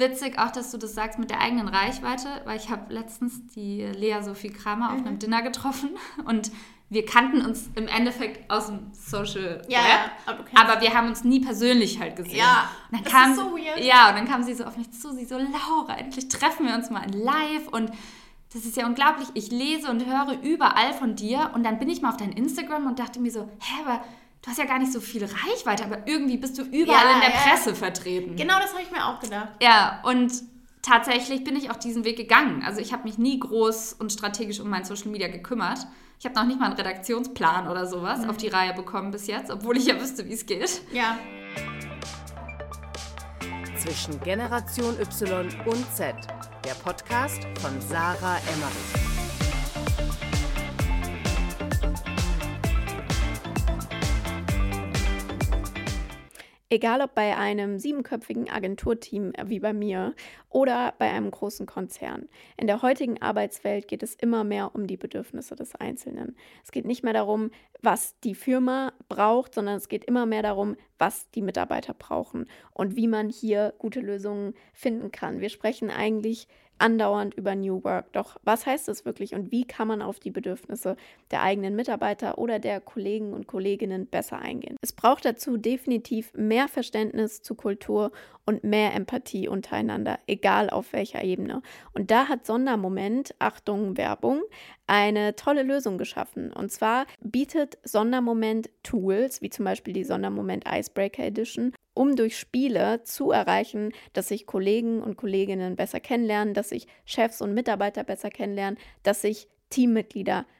witzig auch, dass du das sagst mit der eigenen Reichweite, weil ich habe letztens die Lea Sophie Kramer mhm. auf einem Dinner getroffen und wir kannten uns im Endeffekt aus dem Social ja, Web, aber, aber, wir haben uns nie persönlich halt gesehen. Ja, und dann das kam, ist so weird. Ja, und dann kam sie so auf mich zu, sie so, Laura, endlich treffen wir uns mal in live und das ist ja unglaublich. Ich lese und höre überall von dir und dann bin ich mal auf dein Instagram und dachte mir so, hä, aber du hast ja gar nicht so viel Reichweite, aber irgendwie bist du überall Ja, in der ja. Presse vertreten. Genau das habe ich mir auch gedacht. Ja, und tatsächlich bin ich auch diesen Weg gegangen. Also ich habe mich nie groß und strategisch um mein Social Media gekümmert. Ich habe noch nicht mal einen Redaktionsplan oder sowas auf die Reihe bekommen bis jetzt, obwohl ich ja wüsste, wie es geht. Ja. Zwischen Generation Y und Z. Der Podcast von Sarah Emmerich. Egal ob bei einem siebenköpfigen Agenturteam wie bei mir oder bei einem großen Konzern. In der heutigen Arbeitswelt geht es immer mehr um die Bedürfnisse des Einzelnen. Es geht nicht mehr darum, was die Firma braucht, sondern es geht immer mehr darum, was die Mitarbeiter brauchen und wie man hier gute Lösungen finden kann. Wir sprechen eigentlich andauernd über New Work. Doch was heißt das wirklich und wie kann man auf die Bedürfnisse der eigenen Mitarbeiter oder der Kollegen und Kolleginnen besser eingehen? Es braucht dazu definitiv mehr Verständnis zu Kultur und mehr Empathie untereinander, egal auf welcher Ebene. Und da hat Sondermoment, Achtung, Werbung, eine tolle Lösung geschaffen. Und zwar bietet Sondermoment Tools, wie zum Beispiel die Sondermoment Icebreaker Edition, um durch Spiele zu erreichen, dass sich Kollegen und Kolleginnen besser kennenlernen, dass sich Chefs und Mitarbeiter besser kennenlernen, dass sich Teammitglieder besser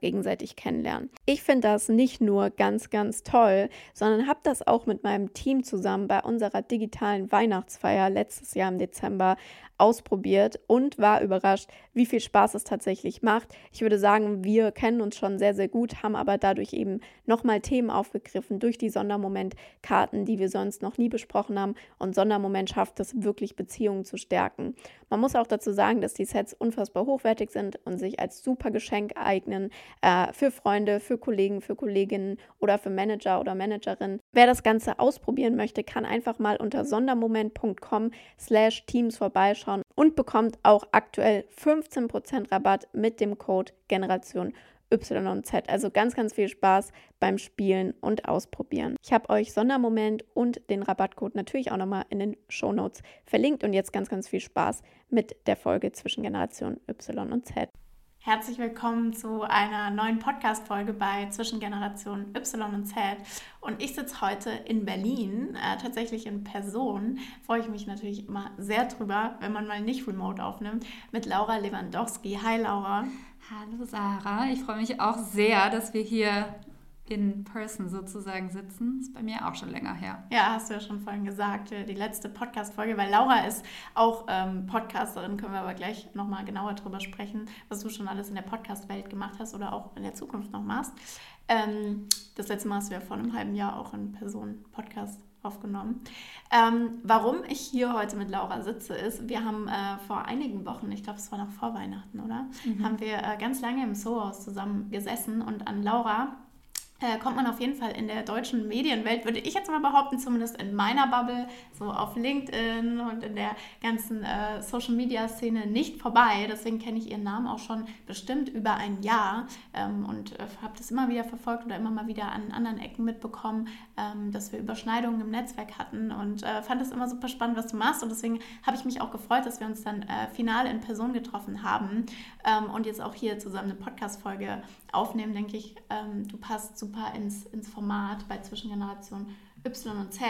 gegenseitig kennenlernen. Ich finde das nicht nur ganz, ganz toll, sondern habe das auch mit meinem Team zusammen bei unserer digitalen Weihnachtsfeier letztes Jahr im Dezember ausprobiert und war überrascht, wie viel Spaß es tatsächlich macht. Ich würde sagen, wir kennen uns schon sehr, sehr gut, haben aber dadurch eben nochmal Themen aufgegriffen durch die Sondermomentkarten, die wir sonst noch nie besprochen haben. Und Sondermoment schafft es wirklich, Beziehungen zu stärken. Man muss auch dazu sagen, dass die Sets unfassbar hochwertig sind und sich als super Geschenk eignen äh, für Freunde, für Kollegen, für Kolleginnen oder für Manager oder Managerinnen. Wer das Ganze ausprobieren möchte, kann einfach mal unter sondermoment.com slash teams vorbeischauen und bekommt auch aktuell 15% Rabatt mit dem Code Generation YZ. Also ganz, ganz viel Spaß beim Spielen und Ausprobieren. Ich habe euch Sondermoment und den Rabattcode natürlich auch nochmal in den Shownotes verlinkt und jetzt ganz, ganz viel Spaß mit der Folge zwischen Generation Y und Z. Herzlich willkommen zu einer neuen Podcast-Folge bei Zwischengeneration Y und Z. Und ich sitze heute in Berlin, äh, tatsächlich in Person. Freue ich mich natürlich immer sehr drüber, wenn man mal nicht remote aufnimmt, mit Laura Lewandowski. Hi Laura. Hallo Sarah, ich freue mich auch sehr, dass wir hier in person sozusagen sitzen. Ist bei mir auch schon länger her. Ja, hast du ja schon vorhin gesagt, äh, die letzte Podcast-Folge, weil Laura ist auch ähm, Podcasterin, können wir aber gleich nochmal genauer drüber sprechen, was du schon alles in der Podcast-Welt gemacht hast oder auch in der Zukunft noch machst. Ähm, das letzte Mal hast du ja vor einem halben Jahr auch in Person Podcast aufgenommen. Ähm, warum ich hier heute mit Laura sitze, ist, wir haben äh, vor einigen Wochen, ich glaube, es war noch vor Weihnachten, oder? Mhm. Haben wir äh, ganz lange im Sohaus zusammen gesessen und an Laura äh, kommt man auf jeden Fall in der deutschen Medienwelt, würde ich jetzt mal behaupten, zumindest in meiner Bubble, so auf LinkedIn und in der ganzen äh, Social-Media-Szene nicht vorbei. Deswegen kenne ich ihren Namen auch schon bestimmt über ein Jahr ähm, und äh, habe das immer wieder verfolgt oder immer mal wieder an anderen Ecken mitbekommen, ähm, dass wir Überschneidungen im Netzwerk hatten und äh, fand es immer super spannend, was du machst. Und deswegen habe ich mich auch gefreut, dass wir uns dann äh, final in Person getroffen haben ähm, und jetzt auch hier zusammen eine Podcast-Folge aufnehmen, denke ich, ähm, du passt super ins, ins Format bei Zwischengeneration Y und Z.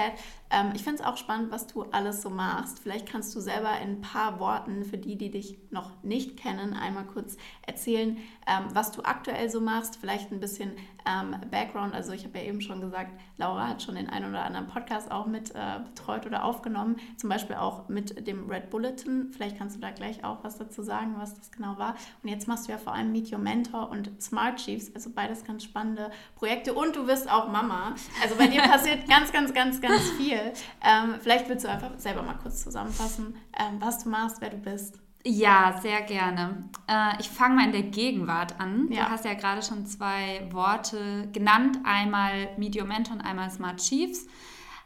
Ähm, ich finde es auch spannend, was du alles so machst. Vielleicht kannst du selber in ein paar Worten für die, die dich noch nicht kennen, einmal kurz erzählen, ähm, was du aktuell so machst. Vielleicht ein bisschen ähm, Background. Also ich habe ja eben schon gesagt, Laura hat schon den einen oder anderen Podcast auch mit äh, betreut oder aufgenommen. Zum Beispiel auch mit dem Red Bulletin. Vielleicht kannst du da gleich auch was dazu sagen, was das genau war. Und jetzt machst du ja vor allem Meet Your Mentor und Smart Chiefs. Also beides ganz spannende Projekte. Und du wirst auch Mama. Also bei dir passiert ganz, ganz, ganz, ganz viel. Ähm, vielleicht willst du einfach selber mal kurz zusammenfassen, ähm, was du machst, wer du bist. Ja, sehr gerne. Äh, ich fange mal in der Gegenwart an. Ja. Du hast ja gerade schon zwei Worte genannt, einmal Medium Mentor und einmal Smart Chiefs.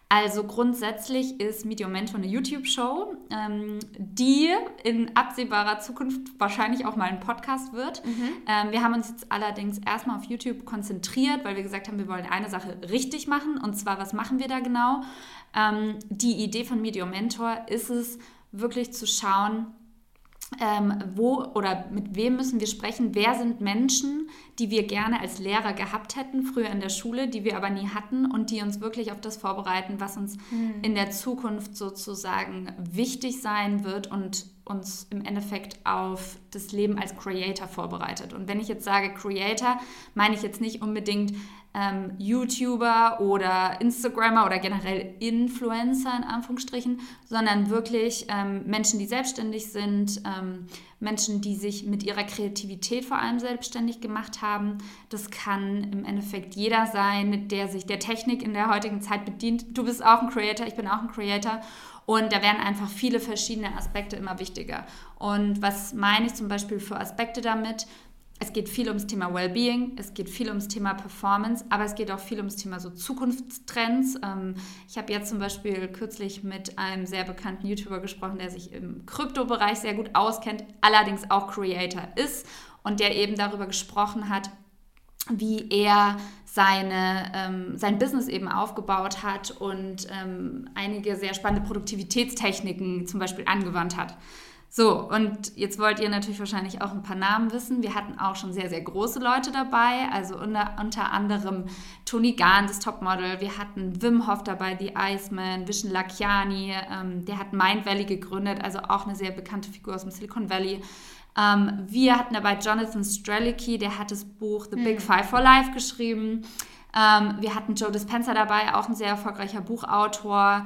Also grundsätzlich ist Medium Mentor eine YouTube-Show, ähm, die in absehbarer Zukunft wahrscheinlich auch mal ein Podcast wird. Mhm. Ähm, wir haben uns jetzt allerdings erstmal auf YouTube konzentriert, weil wir gesagt haben, wir wollen eine Sache richtig machen. Und zwar, was machen wir da genau? Ähm, die Idee von Medium Mentor ist es, wirklich zu schauen, ähm, wo oder mit wem müssen wir sprechen? Wer sind Menschen, die wir gerne als Lehrer gehabt hätten, früher in der Schule, die wir aber nie hatten und die uns wirklich auf das vorbereiten, was uns mhm. in der Zukunft sozusagen wichtig sein wird und uns im Endeffekt auf das Leben als Creator vorbereitet. Und wenn ich jetzt sage Creator, meine ich jetzt nicht unbedingt ähm, YouTuber oder Instagrammer oder generell Influencer in Anführungsstrichen, sondern wirklich ähm, Menschen, die selbstständig sind, ähm, Menschen, die sich mit ihrer Kreativität vor allem selbstständig gemacht haben. Das kann im Endeffekt jeder sein, der sich der Technik in der heutigen Zeit bedient. Du bist auch ein Creator, ich bin auch ein Creator. Und da werden einfach viele verschiedene Aspekte immer wichtiger. Und was meine ich zum Beispiel für Aspekte damit? Es geht viel ums Thema Wellbeing, es geht viel ums Thema Performance, aber es geht auch viel ums Thema so Zukunftstrends. Ähm, ich habe jetzt zum Beispiel kürzlich mit einem sehr bekannten YouTuber gesprochen, der sich im Kryptobereich sehr gut auskennt, allerdings auch Creator ist und der eben darüber gesprochen hat, wie er seine, ähm, sein Business eben aufgebaut hat und ähm, einige sehr spannende Produktivitätstechniken zum Beispiel angewandt hat. So, und jetzt wollt ihr natürlich wahrscheinlich auch ein paar Namen wissen. Wir hatten auch schon sehr, sehr große Leute dabei, also unter, unter anderem Tony Gahn, das Topmodel. Wir hatten Wim Hof dabei, The Iceman, Vishen Lakiani, ähm, der hat Mind Valley gegründet, also auch eine sehr bekannte Figur aus dem Silicon Valley. Ähm, wir hatten dabei Jonathan Strelicky, der hat das Buch The Big hm. Five for Life geschrieben. Ähm, wir hatten Joe Dispenza dabei, auch ein sehr erfolgreicher Buchautor.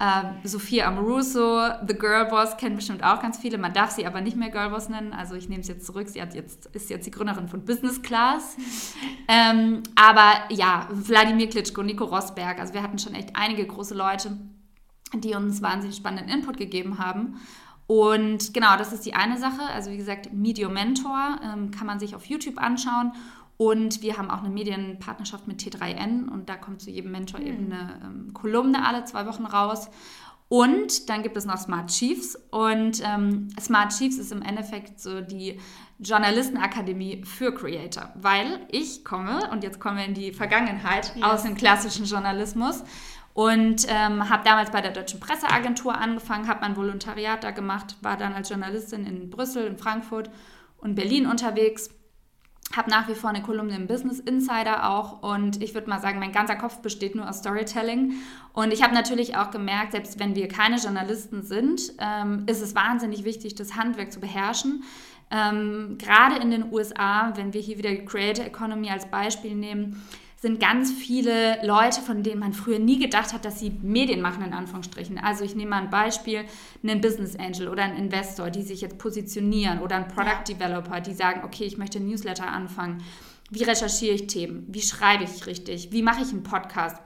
Ähm, Sophia Amoruso, The Girl Boss, kennen bestimmt auch ganz viele. Man darf sie aber nicht mehr Girl Boss nennen. Also ich nehme es jetzt zurück. Sie hat jetzt, ist jetzt die Gründerin von Business Class. ähm, aber ja, Wladimir Klitschko, Nico Rosberg. Also wir hatten schon echt einige große Leute, die uns wahnsinnig spannenden Input gegeben haben. Und genau, das ist die eine Sache. Also wie gesagt, Medio Mentor ähm, kann man sich auf YouTube anschauen. Und wir haben auch eine Medienpartnerschaft mit T3N und da kommt zu jedem Mentor eben hm. eine ähm, Kolumne alle zwei Wochen raus. Und dann gibt es noch Smart Chiefs. Und ähm, Smart Chiefs ist im Endeffekt so die Journalistenakademie für Creator, weil ich komme, und jetzt kommen wir in die Vergangenheit yes. aus dem klassischen Journalismus, und ähm, habe damals bei der Deutschen Presseagentur angefangen, habe mein Volontariat da gemacht, war dann als Journalistin in Brüssel, in Frankfurt und Berlin unterwegs habe nach wie vor eine Kolumne im Business Insider auch und ich würde mal sagen, mein ganzer Kopf besteht nur aus Storytelling. Und ich habe natürlich auch gemerkt, selbst wenn wir keine Journalisten sind, ähm, ist es wahnsinnig wichtig, das Handwerk zu beherrschen. Ähm, Gerade in den USA, wenn wir hier wieder Creator Economy als Beispiel nehmen, sind ganz viele Leute, von denen man früher nie gedacht hat, dass sie Medien machen, in Anführungsstrichen. Also ich nehme mal ein Beispiel, einen Business Angel oder einen Investor, die sich jetzt positionieren oder ein Product Developer, die sagen, okay, ich möchte ein Newsletter anfangen. Wie recherchiere ich Themen? Wie schreibe ich richtig? Wie mache ich einen Podcast?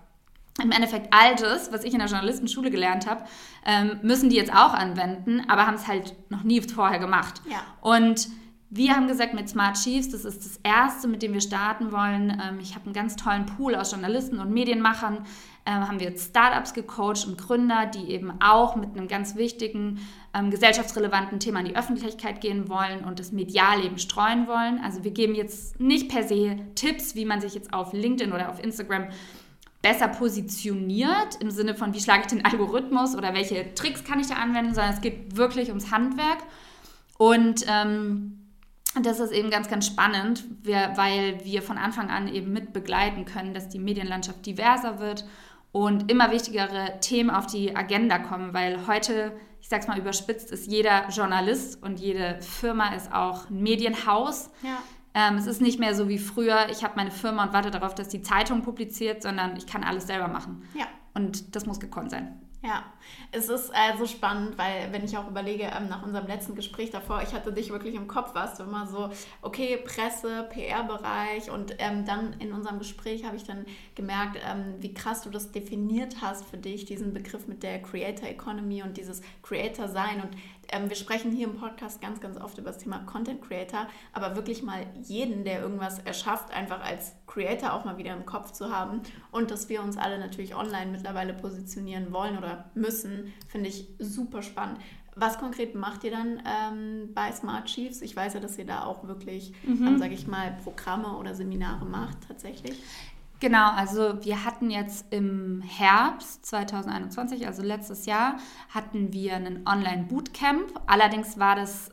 Im Endeffekt all das, was ich in der Journalistenschule gelernt habe, ähm, müssen die jetzt auch anwenden, aber haben es halt noch nie vorher gemacht. Ja. Und wir haben gesagt, mit Smart Chiefs, das ist das erste, mit dem wir starten wollen. Ähm, ich habe einen ganz tollen Pool aus Journalisten und Medienmachern. Ähm, haben wir jetzt Startups gecoacht und Gründer, die eben auch mit einem ganz wichtigen, ähm, gesellschaftsrelevanten Thema in die Öffentlichkeit gehen wollen und das Medialleben streuen wollen. Also wir geben jetzt nicht per se Tipps, wie man sich jetzt auf LinkedIn oder auf Instagram besser positioniert, im Sinne von, wie schlage ich den Algorithmus oder welche Tricks kann ich da anwenden, sondern es geht wirklich ums Handwerk. Und ähm, das ist eben ganz, ganz spannend, weil wir von Anfang an eben mit begleiten können, dass die Medienlandschaft diverser wird und immer wichtigere Themen auf die Agenda kommen, weil heute, ich sag's mal überspitzt, ist jeder Journalist und jede Firma ist auch ein Medienhaus. Ja. Ähm, es ist nicht mehr so wie früher, ich habe meine Firma und warte darauf, dass die Zeitung publiziert, sondern ich kann alles selber machen. Ja. Und das muss gekonnt sein. Ja, es ist also spannend, weil wenn ich auch überlege, ähm, nach unserem letzten Gespräch davor, ich hatte dich wirklich im Kopf, warst du immer so, okay, Presse, PR-Bereich und ähm, dann in unserem Gespräch habe ich dann gemerkt, ähm, wie krass du das definiert hast für dich, diesen Begriff mit der Creator Economy und dieses Creator sein und ähm, wir sprechen hier im Podcast ganz, ganz oft über das Thema Content Creator, aber wirklich mal jeden, der irgendwas erschafft, einfach als Creator auch mal wieder im Kopf zu haben und dass wir uns alle natürlich online mittlerweile positionieren wollen oder müssen, finde ich super spannend. Was konkret macht ihr dann ähm, bei Smart Chiefs? Ich weiß ja, dass ihr da auch wirklich, mhm. ähm, sage ich mal, Programme oder Seminare macht tatsächlich. Genau, also wir hatten jetzt im Herbst 2021, also letztes Jahr, hatten wir einen Online-Bootcamp. Allerdings war das,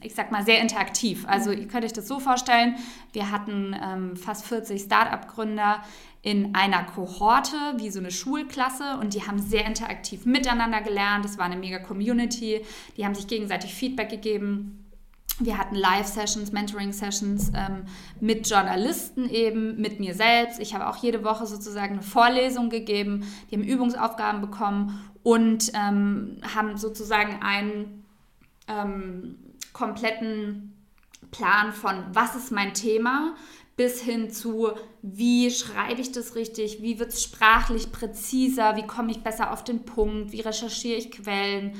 ich sag mal, sehr interaktiv. Also ihr könnt euch das so vorstellen, wir hatten ähm, fast 40 Start-up-Gründer in einer Kohorte, wie so eine Schulklasse, und die haben sehr interaktiv miteinander gelernt. Das war eine mega Community. Die haben sich gegenseitig Feedback gegeben wir hatten Live-Sessions, Mentoring-Sessions ähm, mit Journalisten eben, mit mir selbst. Ich habe auch jede Woche sozusagen eine Vorlesung gegeben. Die haben Übungsaufgaben bekommen und ähm, haben sozusagen einen ähm, kompletten Plan von, was ist mein Thema, bis hin zu, wie schreibe ich das richtig, wie wird es sprachlich präziser, wie komme ich besser auf den Punkt, wie recherchiere ich Quellen,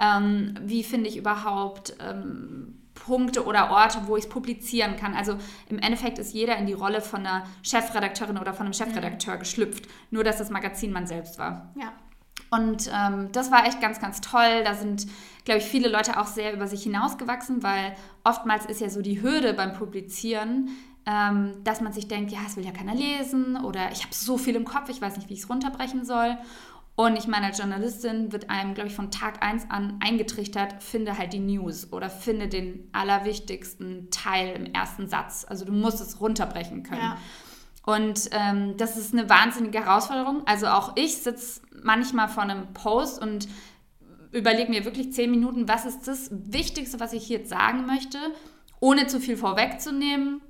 ähm, wie finde ich überhaupt ähm, Punkte oder Orte, wo ich es publizieren kann. Also im Endeffekt ist jeder in die Rolle von einer Chefredakteurin oder von einem Chefredakteur mhm. geschlüpft, nur dass das Magazin man selbst war. Ja. Und ähm, das war echt ganz, ganz toll. Da sind, glaube ich, viele Leute auch sehr über sich hinausgewachsen, weil oftmals ist ja so die Hürde beim Publizieren, ähm, dass man sich denkt, ja, es will ja keiner lesen oder ich habe so viel im Kopf, ich weiß nicht, wie ich es runterbrechen soll. Und ich meine, als Journalistin wird einem, glaube ich, von Tag 1 an eingetrichtert, finde halt die News oder finde den allerwichtigsten Teil im ersten Satz. Also du musst es runterbrechen können. Ja. Und ähm, das ist eine wahnsinnige Herausforderung. Also auch ich sitze manchmal vor einem Post und überlege mir wirklich zehn Minuten, was ist das Wichtigste, was ich hier jetzt sagen möchte, ohne zu viel vorwegzunehmen,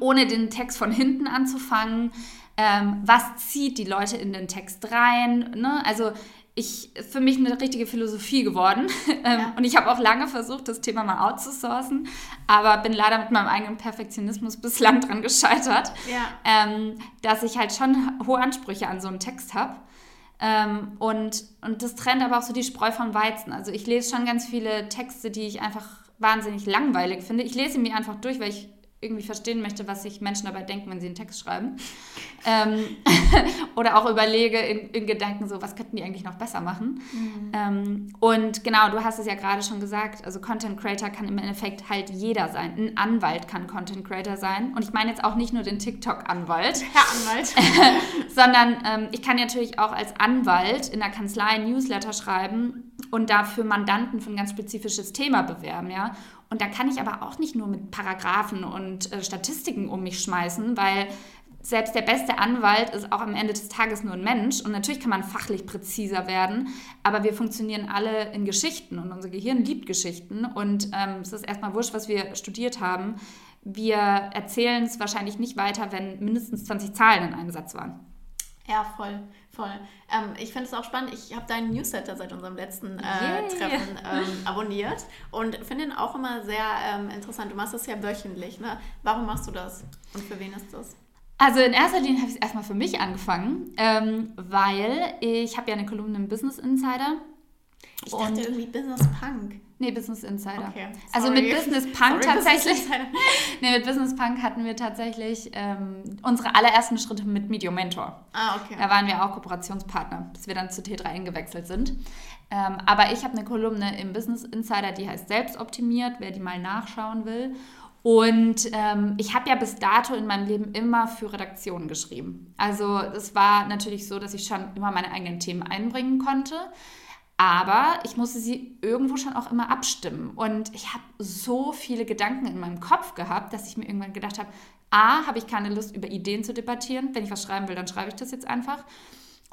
ohne den Text von hinten anzufangen ähm, was zieht die Leute in den Text rein. Ne? Also ich, für mich eine richtige Philosophie geworden. Ähm, ja. Und ich habe auch lange versucht, das Thema mal outzusourcen, aber bin leider mit meinem eigenen Perfektionismus bislang dran gescheitert, ja. ähm, dass ich halt schon hohe Ansprüche an so einen Text habe. Ähm, und, und das trennt aber auch so die Spreu vom Weizen. Also ich lese schon ganz viele Texte, die ich einfach wahnsinnig langweilig finde. Ich lese mir einfach durch, weil ich irgendwie verstehen möchte, was sich Menschen dabei denken, wenn sie einen Text schreiben. Ähm, oder auch überlege in, in, Gedanken so, was könnten die eigentlich noch besser machen. Mhm. Ähm, und genau, du hast es ja gerade schon gesagt, also Content Creator kann im Endeffekt halt jeder sein. Ein Anwalt kann Content Creator sein. Und ich meine jetzt auch nicht nur den TikTok-Anwalt. Herr Anwalt. sondern ähm, ich kann natürlich auch als Anwalt in der Kanzlei ein Newsletter schreiben und dafür Mandanten für ein ganz spezifisches Thema bewerben, ja. Und da kann ich aber auch nicht nur mit Paragraphen und äh, Statistiken um mich schmeißen, weil selbst der beste Anwalt ist auch am Ende des Tages nur ein Mensch. Und natürlich kann man fachlich präziser werden, aber wir funktionieren alle in Geschichten und unser Gehirn liebt Geschichten. Und ähm, es ist erstmal wurscht, was wir studiert haben. Wir erzählen es wahrscheinlich nicht weiter, wenn mindestens 20 Zahlen in einem Satz waren. Ja, voll, voll. Ähm, ich finde es auch spannend. Ich habe deinen Newsletter seit unserem letzten äh, Treffen ähm, abonniert und finde ihn auch immer sehr ähm, interessant. Du machst das ja wöchentlich. Ne? Warum machst du das und für wen ist das? Also in erster Linie habe ich es erstmal für mich angefangen, ähm, weil ich habe ja eine Kolumne im Business Insider. Ich dachte irgendwie Business Punk. Nee, Business Insider. Okay, also mit Business Punk Sorry, tatsächlich. Business nee, mit Business Punk hatten wir tatsächlich ähm, unsere allerersten Schritte mit Medio Mentor. Ah, okay. Da waren wir auch Kooperationspartner, bis wir dann zu T3 gewechselt sind. Ähm, aber ich habe eine Kolumne im Business Insider, die heißt Selbstoptimiert, wer die mal nachschauen will. Und ähm, ich habe ja bis dato in meinem Leben immer für Redaktionen geschrieben. Also es war natürlich so, dass ich schon immer meine eigenen Themen einbringen konnte. Aber ich musste sie irgendwo schon auch immer abstimmen. Und ich habe so viele Gedanken in meinem Kopf gehabt, dass ich mir irgendwann gedacht habe, a, habe ich keine Lust, über Ideen zu debattieren. Wenn ich was schreiben will, dann schreibe ich das jetzt einfach.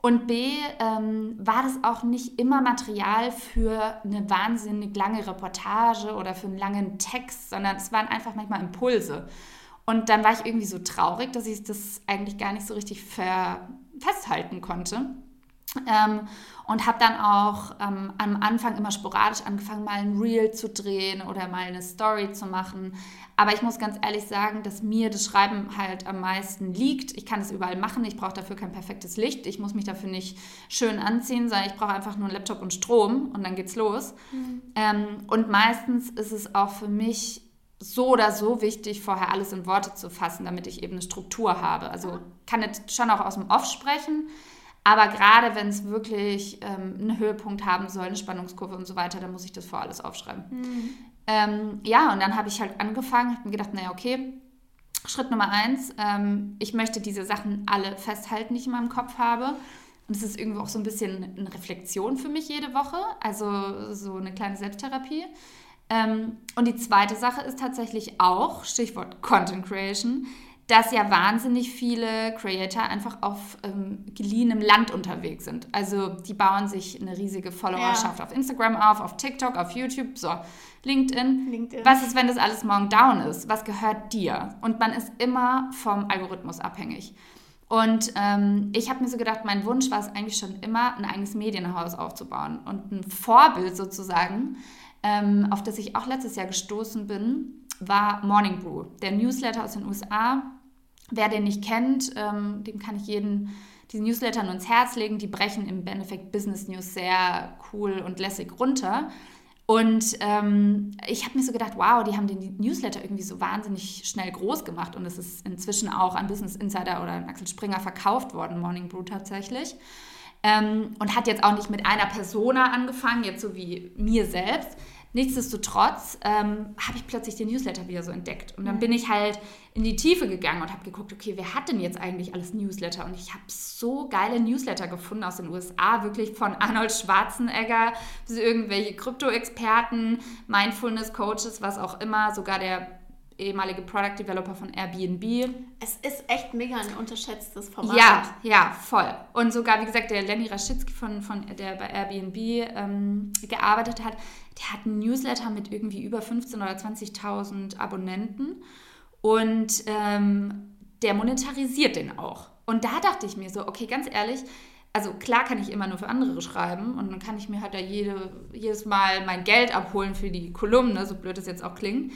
Und B, ähm, war das auch nicht immer Material für eine wahnsinnig lange Reportage oder für einen langen Text, sondern es waren einfach manchmal Impulse. Und dann war ich irgendwie so traurig, dass ich das eigentlich gar nicht so richtig festhalten konnte. Ähm, und habe dann auch ähm, am Anfang immer sporadisch angefangen, mal ein Reel zu drehen oder mal eine Story zu machen. Aber ich muss ganz ehrlich sagen, dass mir das Schreiben halt am meisten liegt. Ich kann es überall machen, ich brauche dafür kein perfektes Licht, ich muss mich dafür nicht schön anziehen, sondern ich brauche einfach nur einen Laptop und Strom und dann geht's los. Mhm. Ähm, und meistens ist es auch für mich so oder so wichtig, vorher alles in Worte zu fassen, damit ich eben eine Struktur habe. Also kann jetzt schon auch aus dem Off sprechen, aber gerade wenn es wirklich ähm, einen Höhepunkt haben soll, eine Spannungskurve und so weiter, dann muss ich das vor alles aufschreiben. Mhm. Ähm, ja, und dann habe ich halt angefangen, habe mir gedacht, naja, okay, Schritt Nummer eins, ähm, ich möchte diese Sachen alle festhalten, die ich in meinem Kopf habe. Und es ist irgendwo auch so ein bisschen eine Reflexion für mich jede Woche, also so eine kleine Selbsttherapie. Ähm, und die zweite Sache ist tatsächlich auch, Stichwort Content Creation, dass ja wahnsinnig viele Creator einfach auf ähm, geliehenem Land unterwegs sind. Also die bauen sich eine riesige Followerschaft ja. auf Instagram auf, auf TikTok, auf YouTube, so LinkedIn. LinkedIn. Was ist, wenn das alles morgen down ist? Was gehört dir? Und man ist immer vom Algorithmus abhängig. Und ähm, ich habe mir so gedacht, mein Wunsch war es eigentlich schon immer, ein eigenes Medienhaus aufzubauen und ein Vorbild sozusagen, ähm, auf das ich auch letztes Jahr gestoßen bin, war Morning Brew, der Newsletter aus den USA, Wer den nicht kennt, ähm, dem kann ich jeden diese Newsletter nur ins Herz legen. Die brechen im Benefit Business News sehr cool und lässig runter. Und ähm, ich habe mir so gedacht, wow, die haben den Newsletter irgendwie so wahnsinnig schnell groß gemacht und es ist inzwischen auch an Business Insider oder Axel Springer verkauft worden, Morning Brew tatsächlich. Ähm, und hat jetzt auch nicht mit einer Persona angefangen, jetzt so wie mir selbst, Nichtsdestotrotz ähm, habe ich plötzlich den Newsletter wieder so entdeckt. Und dann bin ich halt in die Tiefe gegangen und habe geguckt, okay, wer hat denn jetzt eigentlich alles Newsletter? Und ich habe so geile Newsletter gefunden aus den USA, wirklich von Arnold Schwarzenegger bis irgendwelche Krypto-Experten, Mindfulness-Coaches, was auch immer, sogar der ehemalige Product Developer von Airbnb. Es ist echt mega ein unterschätztes Format. Ja, ja, voll. Und sogar, wie gesagt, der Lenny Raschitzky, von, von, der bei Airbnb ähm, gearbeitet hat, der hat einen Newsletter mit irgendwie über 15.000 oder 20.000 Abonnenten und ähm, der monetarisiert den auch. Und da dachte ich mir so, okay, ganz ehrlich, also klar kann ich immer nur für andere schreiben und dann kann ich mir halt da jede, jedes Mal mein Geld abholen für die Kolumne, so blöd es jetzt auch klingt.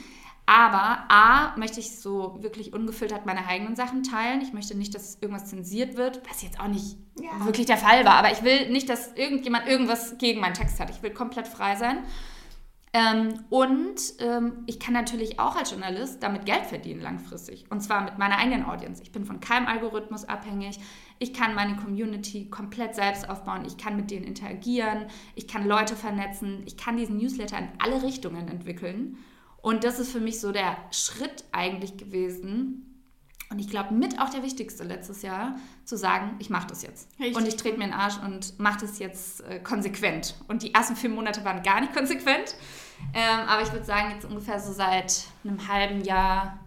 Aber A, möchte ich so wirklich ungefiltert meine eigenen Sachen teilen. Ich möchte nicht, dass irgendwas zensiert wird, was jetzt auch nicht ja. wirklich der Fall war. Aber ich will nicht, dass irgendjemand irgendwas gegen meinen Text hat. Ich will komplett frei sein. Ähm, und ähm, ich kann natürlich auch als Journalist damit Geld verdienen langfristig. Und zwar mit meiner eigenen Audience. Ich bin von keinem Algorithmus abhängig. Ich kann meine Community komplett selbst aufbauen. Ich kann mit denen interagieren. Ich kann Leute vernetzen. Ich kann diesen Newsletter in alle Richtungen entwickeln. Und das ist für mich so der Schritt eigentlich gewesen. Und ich glaube, mit auch der wichtigste letztes Jahr, zu sagen, ich mache das jetzt. Richtig. Und ich trete mir den Arsch und mache das jetzt äh, konsequent. Und die ersten vier Monate waren gar nicht konsequent. Ähm, aber ich würde sagen, jetzt ungefähr so seit einem halben Jahr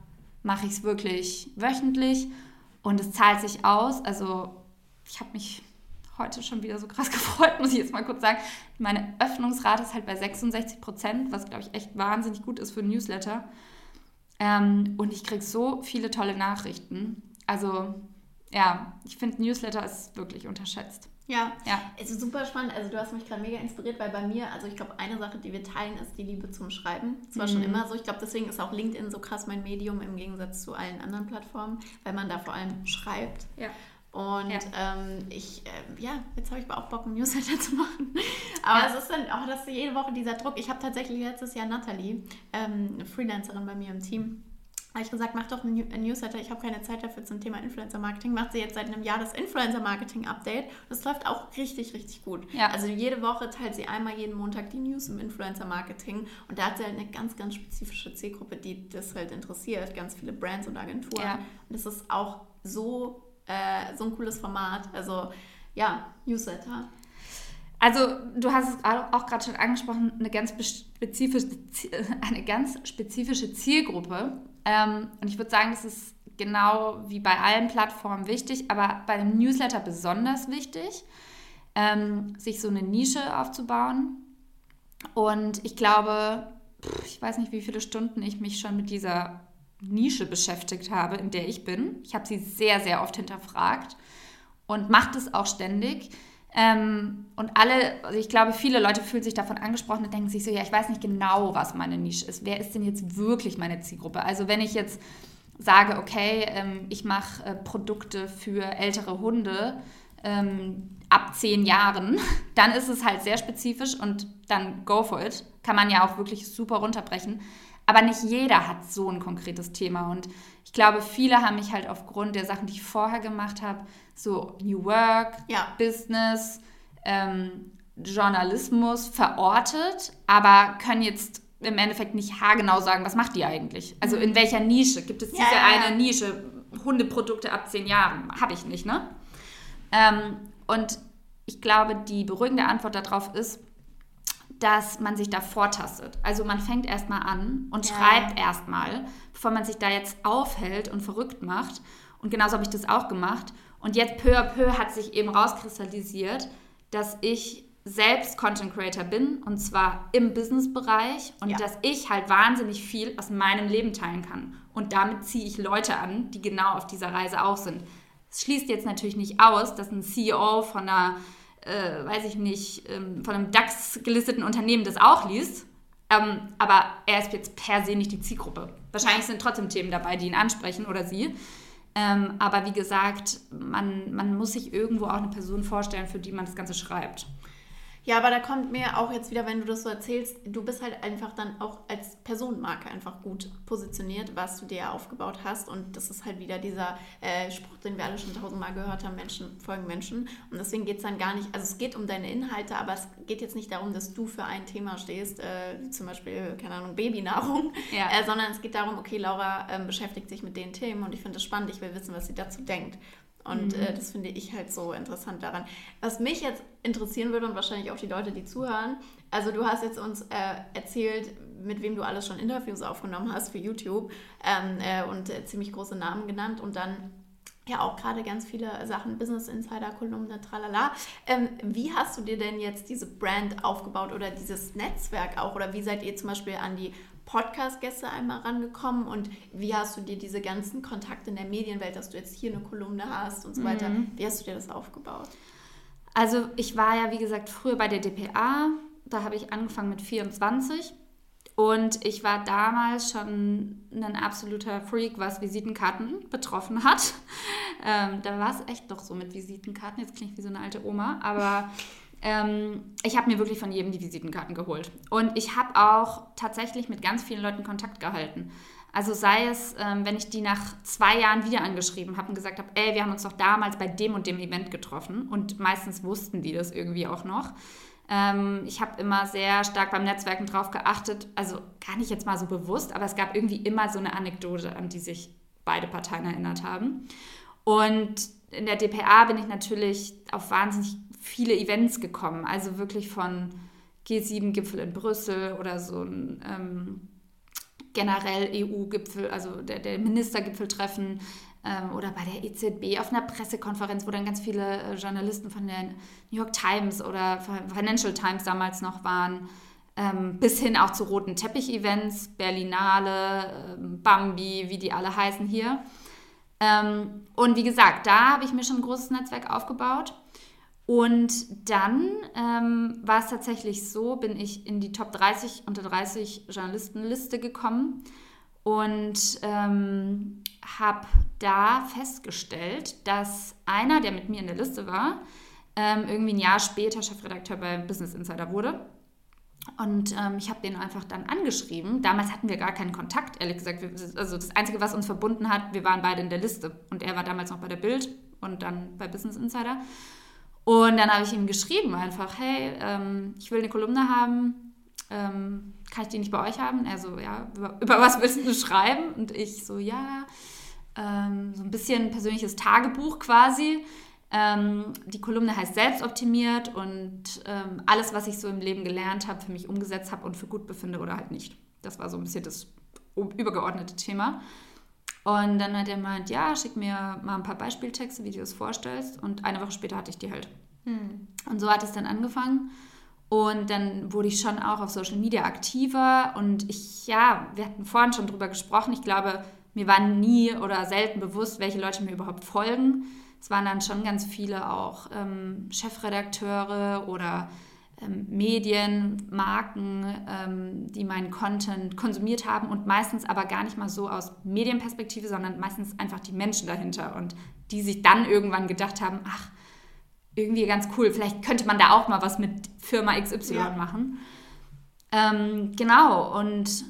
mache ich es wirklich wöchentlich. Und es zahlt sich aus. Also ich habe mich heute schon wieder so krass gefreut, muss ich jetzt mal kurz sagen. Meine Öffnungsrate ist halt bei 66 Prozent, was, glaube ich, echt wahnsinnig gut ist für ein Newsletter. Ähm, und ich kriege so viele tolle Nachrichten. Also, ja, ich finde, Newsletter ist wirklich unterschätzt. Ja, ja. Es ist super spannend. Also du hast mich gerade mega inspiriert, weil bei mir, also ich glaube, eine Sache, die wir teilen, ist die Liebe zum Schreiben. Das war mhm. schon immer so. Ich glaube, deswegen ist auch LinkedIn so krass mein Medium im Gegensatz zu allen anderen Plattformen, weil man da vor allem schreibt. Ja. Und ja. ähm, ich, äh, ja, jetzt habe ich auch Bock, ein Newsletter zu machen. Aber ja. es ist dann auch, dass jede Woche dieser Druck. Ich habe tatsächlich letztes Jahr Nathalie, ähm, eine Freelancerin bei mir im Team, habe ich gesagt, mach doch ein Newsletter, ich habe keine Zeit dafür zum Thema Influencer Marketing. Macht sie jetzt seit einem Jahr das Influencer Marketing Update. Das läuft auch richtig, richtig gut. Ja. Also jede Woche teilt sie einmal jeden Montag die News im Influencer Marketing und da hat sie halt eine ganz, ganz spezifische Zielgruppe, die das halt interessiert. Ganz viele Brands und Agenturen. Und das ist auch so äh, so ein cooles Format. Also ja, Newsletter. Also du hast es auch gerade schon angesprochen, eine ganz spezifische, eine ganz spezifische Zielgruppe. Ähm, und ich würde sagen, das ist genau wie bei allen Plattformen wichtig, aber bei einem Newsletter besonders wichtig, ähm, sich so eine Nische aufzubauen. Und ich glaube, ich weiß nicht, wie viele Stunden ich mich schon mit dieser Nische beschäftigt habe, in der ich bin. Ich habe sie sehr, sehr oft hinterfragt und mache das auch ständig. Ähm, und alle, also ich glaube, viele Leute fühlen sich davon angesprochen und denken sich so, ja, ich weiß nicht genau, was meine Nische ist. Wer ist denn jetzt wirklich meine Zielgruppe? Also wenn ich jetzt sage, okay, ähm, ich mache äh, Produkte für ältere Hunde ähm, ab zehn Jahren, dann ist es halt sehr spezifisch und dann go for it. Kann man ja auch wirklich super runterbrechen. Aber nicht jeder hat so ein konkretes Thema. Und ich glaube, viele haben mich halt aufgrund der Sachen, die ich vorher gemacht habe, so New Work, ja. Business, ähm, Journalismus verortet, aber können jetzt im Endeffekt nicht haargenau sagen, was macht die eigentlich? Also in mhm. welcher Nische? Gibt es diese ja, ja, eine Nische? Hundeprodukte ab zehn Jahren? Habe ich nicht, ne? Ähm, und ich glaube, die beruhigende Antwort darauf ist, dass man sich da vortastet. Also man fängt erstmal an und ja. schreibt erstmal, bevor man sich da jetzt aufhält und verrückt macht. Und genauso habe ich das auch gemacht. Und jetzt peu à peu hat sich eben rauskristallisiert, dass ich selbst Content Creator bin und zwar im Business-Bereich und ja. dass ich halt wahnsinnig viel aus meinem Leben teilen kann. Und damit ziehe ich Leute an, die genau auf dieser Reise auch sind. Es schließt jetzt natürlich nicht aus, dass ein CEO von einer äh, weiß ich nicht, ähm, von einem DAX gelisteten Unternehmen das auch liest. Ähm, aber er ist jetzt per se nicht die Zielgruppe. Wahrscheinlich sind trotzdem Themen dabei, die ihn ansprechen oder sie. Ähm, aber wie gesagt, man, man muss sich irgendwo auch eine Person vorstellen, für die man das Ganze schreibt. Ja, aber da kommt mir auch jetzt wieder, wenn du das so erzählst, du bist halt einfach dann auch als Personenmarke einfach gut positioniert, was du dir aufgebaut hast. Und das ist halt wieder dieser äh, Spruch, den wir alle schon tausendmal gehört haben, Menschen folgen Menschen. Und deswegen geht es dann gar nicht, also es geht um deine Inhalte, aber es geht jetzt nicht darum, dass du für ein Thema stehst, äh, wie zum Beispiel, keine Ahnung, Babynahrung, ja. äh, sondern es geht darum, okay, Laura ähm, beschäftigt sich mit den Themen und ich finde das spannend, ich will wissen, was sie dazu denkt. Und mhm. äh, das finde ich halt so interessant daran. Was mich jetzt interessieren würde und wahrscheinlich auch die Leute, die zuhören, also du hast jetzt uns äh, erzählt, mit wem du alles schon Interviews aufgenommen hast für YouTube ähm, äh, und äh, ziemlich große Namen genannt und dann ja auch gerade ganz viele Sachen, Business Insider, Kolumne, tralala. Ähm, wie hast du dir denn jetzt diese Brand aufgebaut oder dieses Netzwerk auch? Oder wie seid ihr zum Beispiel an die Podcast-Gäste einmal rangekommen und wie hast du dir diese ganzen Kontakte in der Medienwelt, dass du jetzt hier eine Kolumne hast und so weiter, mhm. wie hast du dir das aufgebaut? Also ich war ja, wie gesagt, früher bei der DPA, da habe ich angefangen mit 24 und ich war damals schon ein absoluter Freak, was Visitenkarten betroffen hat. Ähm, da war es echt doch so mit Visitenkarten, jetzt klinge ich wie so eine alte Oma, aber ähm, ich habe mir wirklich von jedem die Visitenkarten geholt. Und ich habe auch tatsächlich mit ganz vielen Leuten Kontakt gehalten. Also sei es, ähm, wenn ich die nach zwei Jahren wieder angeschrieben habe und gesagt habe, ey, wir haben uns doch damals bei dem und dem Event getroffen. Und meistens wussten die das irgendwie auch noch. Ähm, ich habe immer sehr stark beim Netzwerken drauf geachtet, also gar nicht jetzt mal so bewusst, aber es gab irgendwie immer so eine Anekdote, an die sich beide Parteien erinnert haben. Und in der DPA bin ich natürlich auf wahnsinnig viele Events gekommen. Also wirklich von G7-Gipfel in Brüssel oder so ein ähm, generell EU-Gipfel, also der, der Ministergipfeltreffen ähm, oder bei der EZB auf einer Pressekonferenz, wo dann ganz viele äh, Journalisten von der New York Times oder Financial Times damals noch waren. Ähm, bis hin auch zu roten Teppich-Events, Berlinale, ähm, Bambi, wie die alle heißen hier. Ähm, und wie gesagt, da habe ich mir schon ein großes Netzwerk aufgebaut. Und dann ähm, war es tatsächlich so, bin ich in die Top 30 unter 30 Journalistenliste gekommen und ähm, habe da festgestellt, dass einer, der mit mir in der Liste war, ähm, irgendwie ein Jahr später Chefredakteur bei Business Insider wurde. Und ähm, ich habe den einfach dann angeschrieben. Damals hatten wir gar keinen Kontakt, ehrlich gesagt. Also das Einzige, was uns verbunden hat, wir waren beide in der Liste. Und er war damals noch bei der Bild und dann bei Business Insider. Und dann habe ich ihm geschrieben einfach, hey, ähm, ich will eine Kolumne haben, ähm, kann ich die nicht bei euch haben? Er so, ja, über, über was willst du schreiben? Und ich so, ja, ähm, so ein bisschen persönliches Tagebuch quasi. Ähm, die Kolumne heißt Selbstoptimiert und ähm, alles, was ich so im Leben gelernt habe, für mich umgesetzt habe und für gut befinde oder halt nicht. Das war so ein bisschen das übergeordnete Thema. Und dann hat er meint, ja, schick mir mal ein paar Beispieltexte, wie du es vorstellst. Und eine Woche später hatte ich die halt. Hm. Und so hat es dann angefangen. Und dann wurde ich schon auch auf Social Media aktiver. Und ich, ja, wir hatten vorhin schon drüber gesprochen. Ich glaube, mir war nie oder selten bewusst, welche Leute mir überhaupt folgen. es waren dann schon ganz viele auch ähm, Chefredakteure oder ähm, Medien, Marken, ähm, die meinen Content konsumiert haben und meistens aber gar nicht mal so aus Medienperspektive, sondern meistens einfach die Menschen dahinter und die sich dann irgendwann gedacht haben, ach, irgendwie ganz cool, vielleicht könnte man da auch mal was mit Firma XY ja. machen. Ähm, genau, und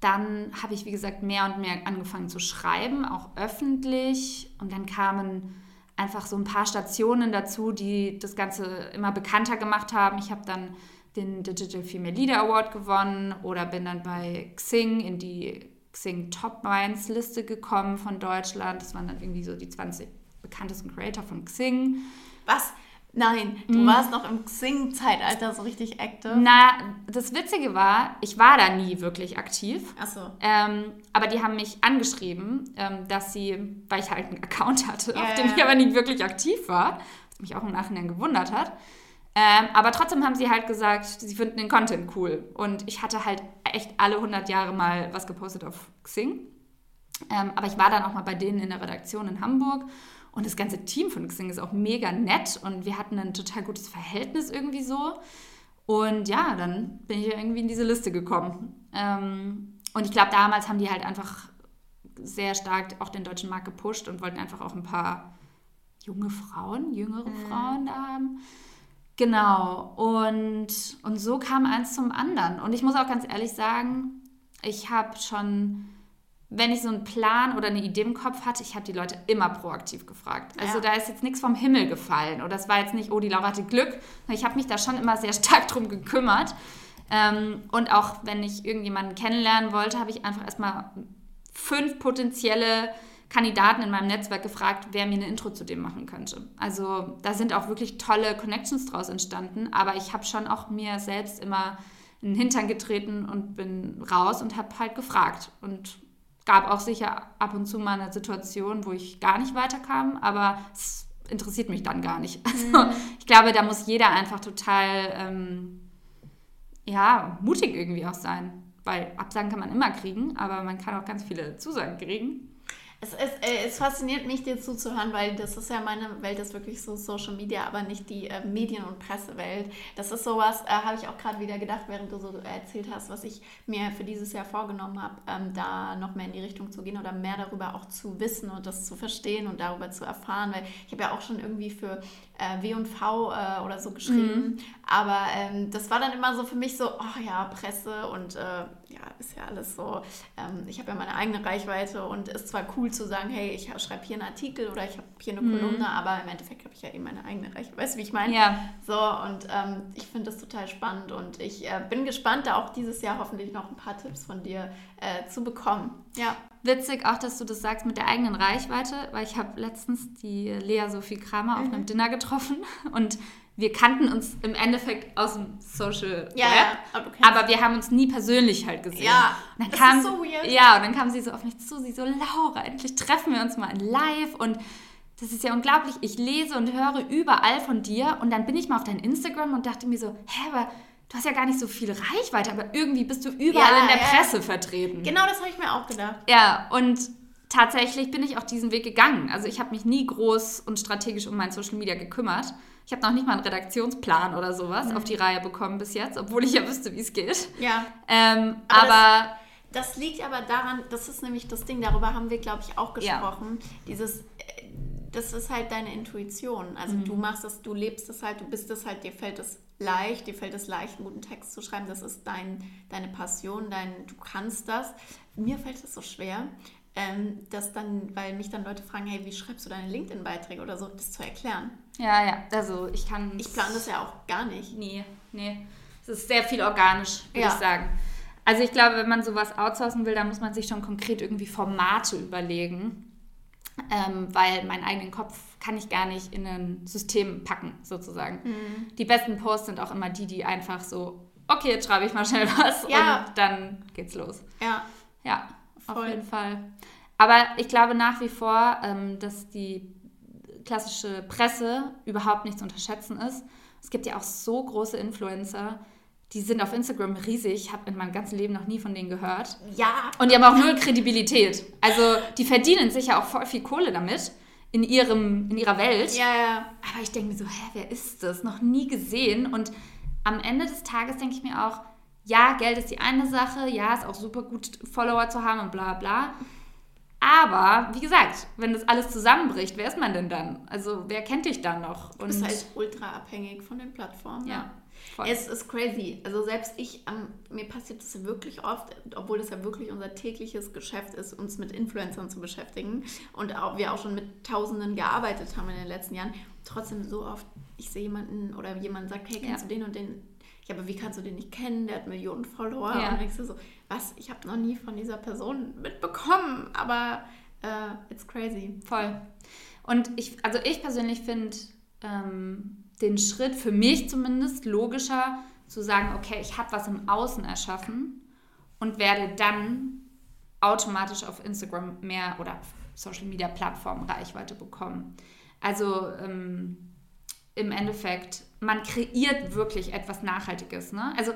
dann habe ich, wie gesagt, mehr und mehr angefangen zu schreiben, auch öffentlich. Und dann kamen einfach so ein paar Stationen dazu, die das Ganze immer bekannter gemacht haben. Ich habe dann den Digital Female Leader Award gewonnen oder bin dann bei Xing in die Xing Top Minds Liste gekommen von Deutschland. Das waren dann irgendwie so die 20 bekanntesten Creator von Xing. Was? Nein, du mhm. warst noch im Xing-Zeitalter so richtig active. Na, das Witzige war, ich war da nie wirklich aktiv. Ach so. Ähm, aber die haben mich angeschrieben, ähm, dass sie, weil ich halt einen Account hatte, yeah. auf dem ich aber nie wirklich aktiv war, was mich auch im Nachhinein gewundert hat. Ähm, aber trotzdem haben sie halt gesagt, sie finden den Content cool. Und ich hatte halt echt alle 100 Jahre mal was gepostet auf Xing. Ähm, aber ich war dann auch mal bei denen in der Redaktion in Hamburg und das ganze Team von Xing ist auch mega nett und wir hatten ein total gutes Verhältnis irgendwie so. Und ja, dann bin ich irgendwie in diese Liste gekommen. Ähm, und ich glaube, damals haben die halt einfach sehr stark auch den deutschen Markt gepusht und wollten einfach auch ein paar junge Frauen, jüngere mhm. Frauen da haben. Genau. Und, und so kam eins zum anderen. Und ich muss auch ganz ehrlich sagen, ich habe schon wenn ich so einen Plan oder eine Idee im Kopf hatte, ich habe die Leute immer proaktiv gefragt. Also ja. da ist jetzt nichts vom Himmel gefallen oder es war jetzt nicht, oh, die Laura hatte Glück. Ich habe mich da schon immer sehr stark drum gekümmert. Ähm, und auch wenn ich irgendjemanden kennenlernen wollte, habe ich einfach erstmal fünf potenzielle Kandidaten in meinem Netzwerk gefragt, wer mir eine Intro zu dem machen könnte. Also da sind auch wirklich tolle Connections draus entstanden, aber ich habe schon auch mir selbst immer in den Hintern getreten und bin raus und habe halt gefragt. Und gab auch sicher ab und zu mal eine Situation, wo ich gar nicht weiterkam, aber es interessiert mich dann gar nicht. Also mhm. ich glaube, da muss jeder einfach total ähm, ja, mutig irgendwie auch sein. Weil Absagen kann man immer kriegen, aber man kann auch ganz viele Zusagen kriegen. Es, es, äh, es, fasziniert mich, dir zuzuhören, weil das ist ja meine Welt, ist wirklich so Social Media, aber nicht die äh, Medien- und Pressewelt. Das ist sowas, äh, habe ich auch gerade wieder gedacht, während du so erzählt hast, was ich mir für dieses Jahr vorgenommen habe, ähm, da noch mehr in die Richtung zu gehen oder mehr darüber auch zu wissen und das zu verstehen und darüber zu erfahren. Weil ich habe ja auch schon irgendwie für äh, W&V äh, oder so geschrieben, mhm. aber ähm, das war dann immer so für mich so, oh ja, Presse und äh, ja, ist ja alles so, ähm, ich habe ja meine eigene Reichweite und ist zwar cool zu sagen, hey, ich schreibe hier einen Artikel oder ich habe hier eine mhm. Kolumne, aber im Endeffekt habe ich ja eben meine eigene Reichweite. Weißt du, wie ich meine? Ja. So, und ähm, ich finde das total spannend und ich äh, bin gespannt, da auch dieses Jahr hoffentlich noch ein paar Tipps von dir äh, zu bekommen. Ja. Witzig auch, dass du das sagst mit der eigenen Reichweite, weil ich habe letztens die Lea Sophie Kramer mhm. auf einem Dinner getroffen und wir kannten uns im Endeffekt aus dem Social ja, Web, ja, aber wir haben uns nie persönlich halt gesehen. Ja, und dann das kam, ist so weird. Ja, und dann kam sie so auf mich zu, sie so, Laura, endlich treffen wir uns mal in live und das ist ja unglaublich, ich lese und höre überall von dir und dann bin ich mal auf dein Instagram und dachte mir so, hä, aber du hast ja gar nicht so viel Reichweite, aber irgendwie bist du überall ja, in der Presse vertreten. Genau, das habe ich mir auch gedacht. Ja, und tatsächlich bin ich auch diesen Weg gegangen. Also ich habe mich nie groß und strategisch um mein Social Media gekümmert. Ich habe noch nicht mal einen Redaktionsplan oder sowas mhm. auf die Reihe bekommen bis jetzt, obwohl ich ja wüsste, wie es geht. Ja. Ähm, aber, aber das, das, liegt aber daran, das ist nämlich das Ding, darüber haben wir, glaube ich, auch gesprochen. Ja. Dieses, äh, das ist halt deine Intuition. Also mhm. du machst das, du lebst es halt, du bist es halt, dir fällt es leicht, dir fällt es leicht, einen guten Text zu schreiben. Das ist dein, deine Passion, dein, du kannst das. Mir fällt es so schwer ähm, dass dann, weil mich dann Leute fragen, hey, wie schreibst du deine LinkedIn-Beiträge oder so, das zu erklären. Ja, ja, also ich kann. Ich plane das ja auch gar nicht. Nee, nee. Es ist sehr viel organisch, würde ja. ich sagen. Also ich glaube, wenn man sowas outsourcen will, dann muss man sich schon konkret irgendwie Formate überlegen. Ähm, weil meinen eigenen Kopf kann ich gar nicht in ein System packen, sozusagen. Mhm. Die besten Posts sind auch immer die, die einfach so, okay, jetzt schreibe ich mal schnell was ja. und dann geht's los. Ja. Ja. Voll. Auf jeden Fall. Aber ich glaube nach wie vor, ähm, dass die klassische Presse überhaupt nicht zu unterschätzen ist. Es gibt ja auch so große Influencer, die sind auf Instagram riesig. Ich habe in meinem ganzen Leben noch nie von denen gehört. Ja. Und die haben auch null Kredibilität. Also die verdienen sicher auch voll viel Kohle damit. In, ihrem, in ihrer Welt. Ja, ja. Aber ich denke mir so, hä, wer ist das? Noch nie gesehen. Und am Ende des Tages denke ich mir auch, ja, Geld ist die eine Sache, ja, ist auch super gut, Follower zu haben und bla bla. Aber, wie gesagt, wenn das alles zusammenbricht, wer ist man denn dann? Also, wer kennt dich dann noch? Du bist halt ultra abhängig von den Plattformen. ja, voll. Es ist crazy. Also selbst ich, ähm, mir passiert das wirklich oft, obwohl das ja wirklich unser tägliches Geschäft ist, uns mit Influencern zu beschäftigen und auch, wir auch schon mit Tausenden gearbeitet haben in den letzten Jahren. Trotzdem so oft, ich sehe jemanden oder jemand sagt, hey, kennst Ja. du den und den? Ja, aber wie kannst du den nicht kennen? Der hat Millionen Follower. Ja. Und du so, was? Ich habe noch nie von dieser Person mitbekommen, aber äh, it's crazy. Voll. Und ich, also ich persönlich finde ähm, den Schritt für mich zumindest logischer zu sagen, okay, ich habe was im Außen erschaffen und werde dann automatisch auf Instagram mehr oder Social Media Plattformen Reichweite bekommen. Also ähm, im Endeffekt, man kreiert wirklich etwas Nachhaltiges. Ne? Also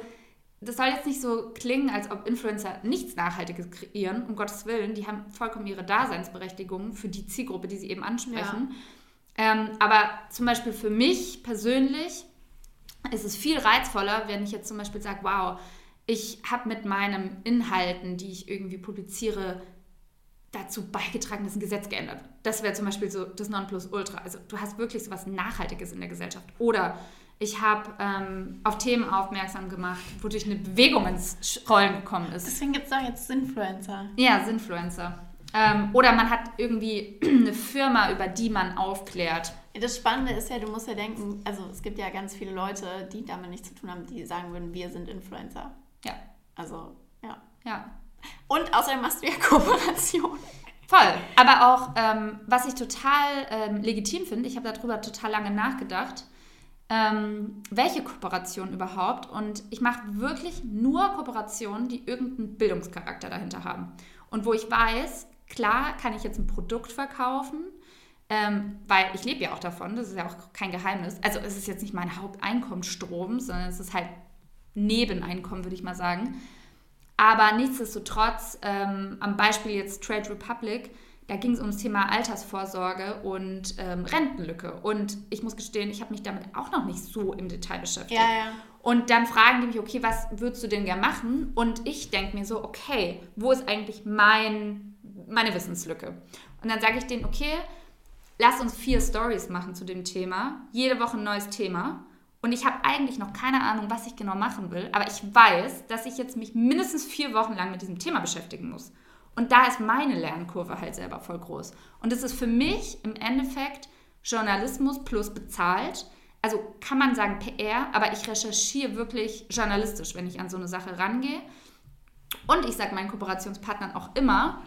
das soll jetzt nicht so klingen, als ob Influencer nichts Nachhaltiges kreieren, um Gottes Willen. Die haben vollkommen ihre Daseinsberechtigung für die Zielgruppe, die sie eben ansprechen. Ähm, aber zum Beispiel für mich persönlich ist es viel reizvoller, wenn ich jetzt zum Beispiel sage, wow, ich habe mit meinen Inhalten, die ich irgendwie publiziere, dazu beigetragen, dass ein Gesetz geändert wird. Das wäre zum Beispiel so das Nonplusultra. Also du hast wirklich so was Nachhaltiges in der Gesellschaft. Oder ich habe ähm, auf Themen aufmerksam gemacht, wodurch eine Bewegung ins Rollen gekommen ist. Deswegen gibt es auch jetzt Influencer. Ja, Sinfluencer. Ähm, oder man hat irgendwie eine Firma, über die man aufklärt. Das Spannende ist ja, du musst ja denken, also es gibt ja ganz viele Leute, die damit nichts zu tun haben, die sagen würden, wir sind Influencer. Ja, Also, ja. ja. Und außerdem machst du ja Kooperation. Voll. Aber auch, ähm, was ich total ähm, legitim finde, ich habe darüber total lange nachgedacht, ähm, welche Kooperation überhaupt. Und ich mache wirklich nur Kooperationen, die irgendeinen Bildungscharakter dahinter haben. Und wo ich weiß, klar kann ich jetzt ein Produkt verkaufen, ähm, weil ich lebe ja auch davon, das ist ja auch kein Geheimnis. Also es ist jetzt nicht mein Haupteinkommensstrom, sondern es ist halt Nebeneinkommen, würde ich mal sagen. Aber nichtsdestotrotz, ähm, am Beispiel jetzt Trade Republic, da ging es ums Thema Altersvorsorge und ähm, Rentenlücke. Und ich muss gestehen, ich habe mich damit auch noch nicht so im Detail beschäftigt. Ja, ja. Und dann fragen die mich, okay, was würdest du denn gerne machen? Und ich denke mir so, okay, wo ist eigentlich mein, meine Wissenslücke? Und dann sage ich denen, okay, lass uns vier Stories machen zu dem Thema. Jede Woche ein neues Thema. Und ich habe eigentlich noch keine Ahnung, was ich genau machen will. Aber ich weiß, dass ich jetzt mich mindestens vier Wochen lang mit diesem Thema beschäftigen muss. Und da ist meine Lernkurve halt selber voll groß. Und das ist für mich im Endeffekt Journalismus plus bezahlt. Also kann man sagen PR, aber ich recherchiere wirklich journalistisch, wenn ich an so eine Sache rangehe. Und ich sage meinen Kooperationspartnern auch immer,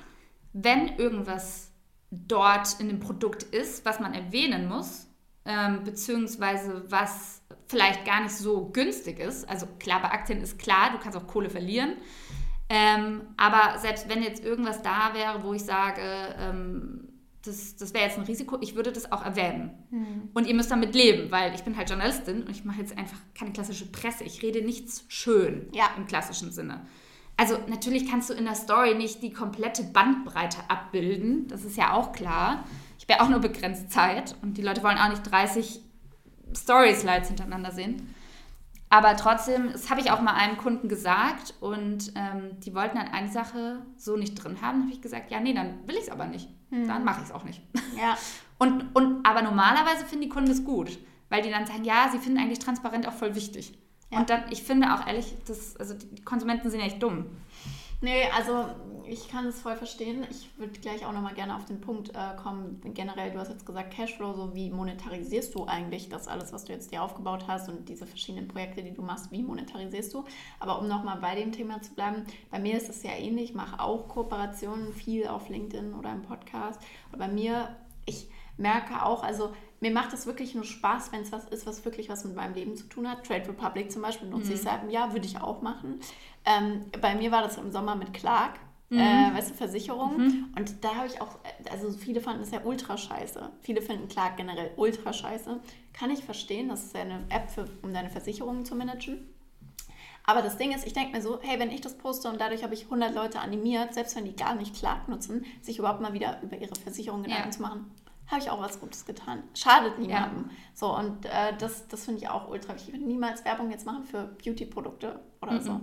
wenn irgendwas dort in dem Produkt ist, was man erwähnen muss, ähm, beziehungsweise was vielleicht gar nicht so günstig ist. Also klar, bei Aktien ist klar, du kannst auch Kohle verlieren. Ähm, aber selbst wenn jetzt irgendwas da wäre, wo ich sage, ähm, das, das wäre jetzt ein Risiko, ich würde das auch erwähnen. Und ihr müsst damit leben, weil ich bin halt Journalistin und ich mache jetzt einfach keine klassische Presse. Ich rede nichts schön Ja. im klassischen Sinne. Also natürlich kannst du in der Story nicht die komplette Bandbreite abbilden, das ist ja auch klar. Ich habe ja auch nur begrenzt Zeit und die Leute wollen auch nicht 30 Story-Slides hintereinander sehen. Aber trotzdem, das habe ich auch mal einem Kunden gesagt und ähm, die wollten dann eine Sache so nicht drin haben. Dann habe ich gesagt, ja, nee, dann will ich es aber nicht. Dann mache ich es auch nicht. Ja. Und, und, aber normalerweise finden die Kunden es gut, weil die dann sagen, ja, sie finden eigentlich transparent auch voll wichtig. Ja. Und dann, ich finde auch ehrlich, das, also die Konsumenten sind ja echt dumm. Nee, also ich kann es voll verstehen. Ich würde gleich auch nochmal gerne auf den Punkt äh, kommen. Generell, du hast jetzt gesagt Cashflow, so wie monetarisierst du eigentlich das alles, was du jetzt dir aufgebaut hast und diese verschiedenen Projekte, die du machst, wie monetarisierst du? Aber um nochmal bei dem Thema zu bleiben, bei mir ist es ja ähnlich. Ich mache auch Kooperationen, viel auf LinkedIn oder im Podcast. Und bei mir, ich merke auch, also mir macht es wirklich nur Spaß, wenn es was ist, was wirklich was mit meinem Leben zu tun hat. Trade Republic zum Beispiel nutze ich seit einem Jahr, würde ich auch machen. Ähm, bei mir war das im Sommer mit Clark, äh, weißt du, Versicherung. Und da habe ich auch, also viele fanden es ja ultra scheiße. Viele finden Clark generell ultra scheiße. Kann ich verstehen, das ist ja eine App, für, um deine Versicherungen zu managen. Aber das Ding ist, ich denke mir so, hey, wenn ich das poste und dadurch habe ich 100 Leute animiert, selbst wenn die gar nicht Clark nutzen, sich überhaupt mal wieder über ihre Versicherung Gedanken Ja. zu machen, habe ich auch was Gutes getan. Schadet niemandem. Ja. So, und äh, das, das finde ich auch ultra wichtig. Ich würde niemals Werbung jetzt machen für Beauty-Produkte oder mhm. so.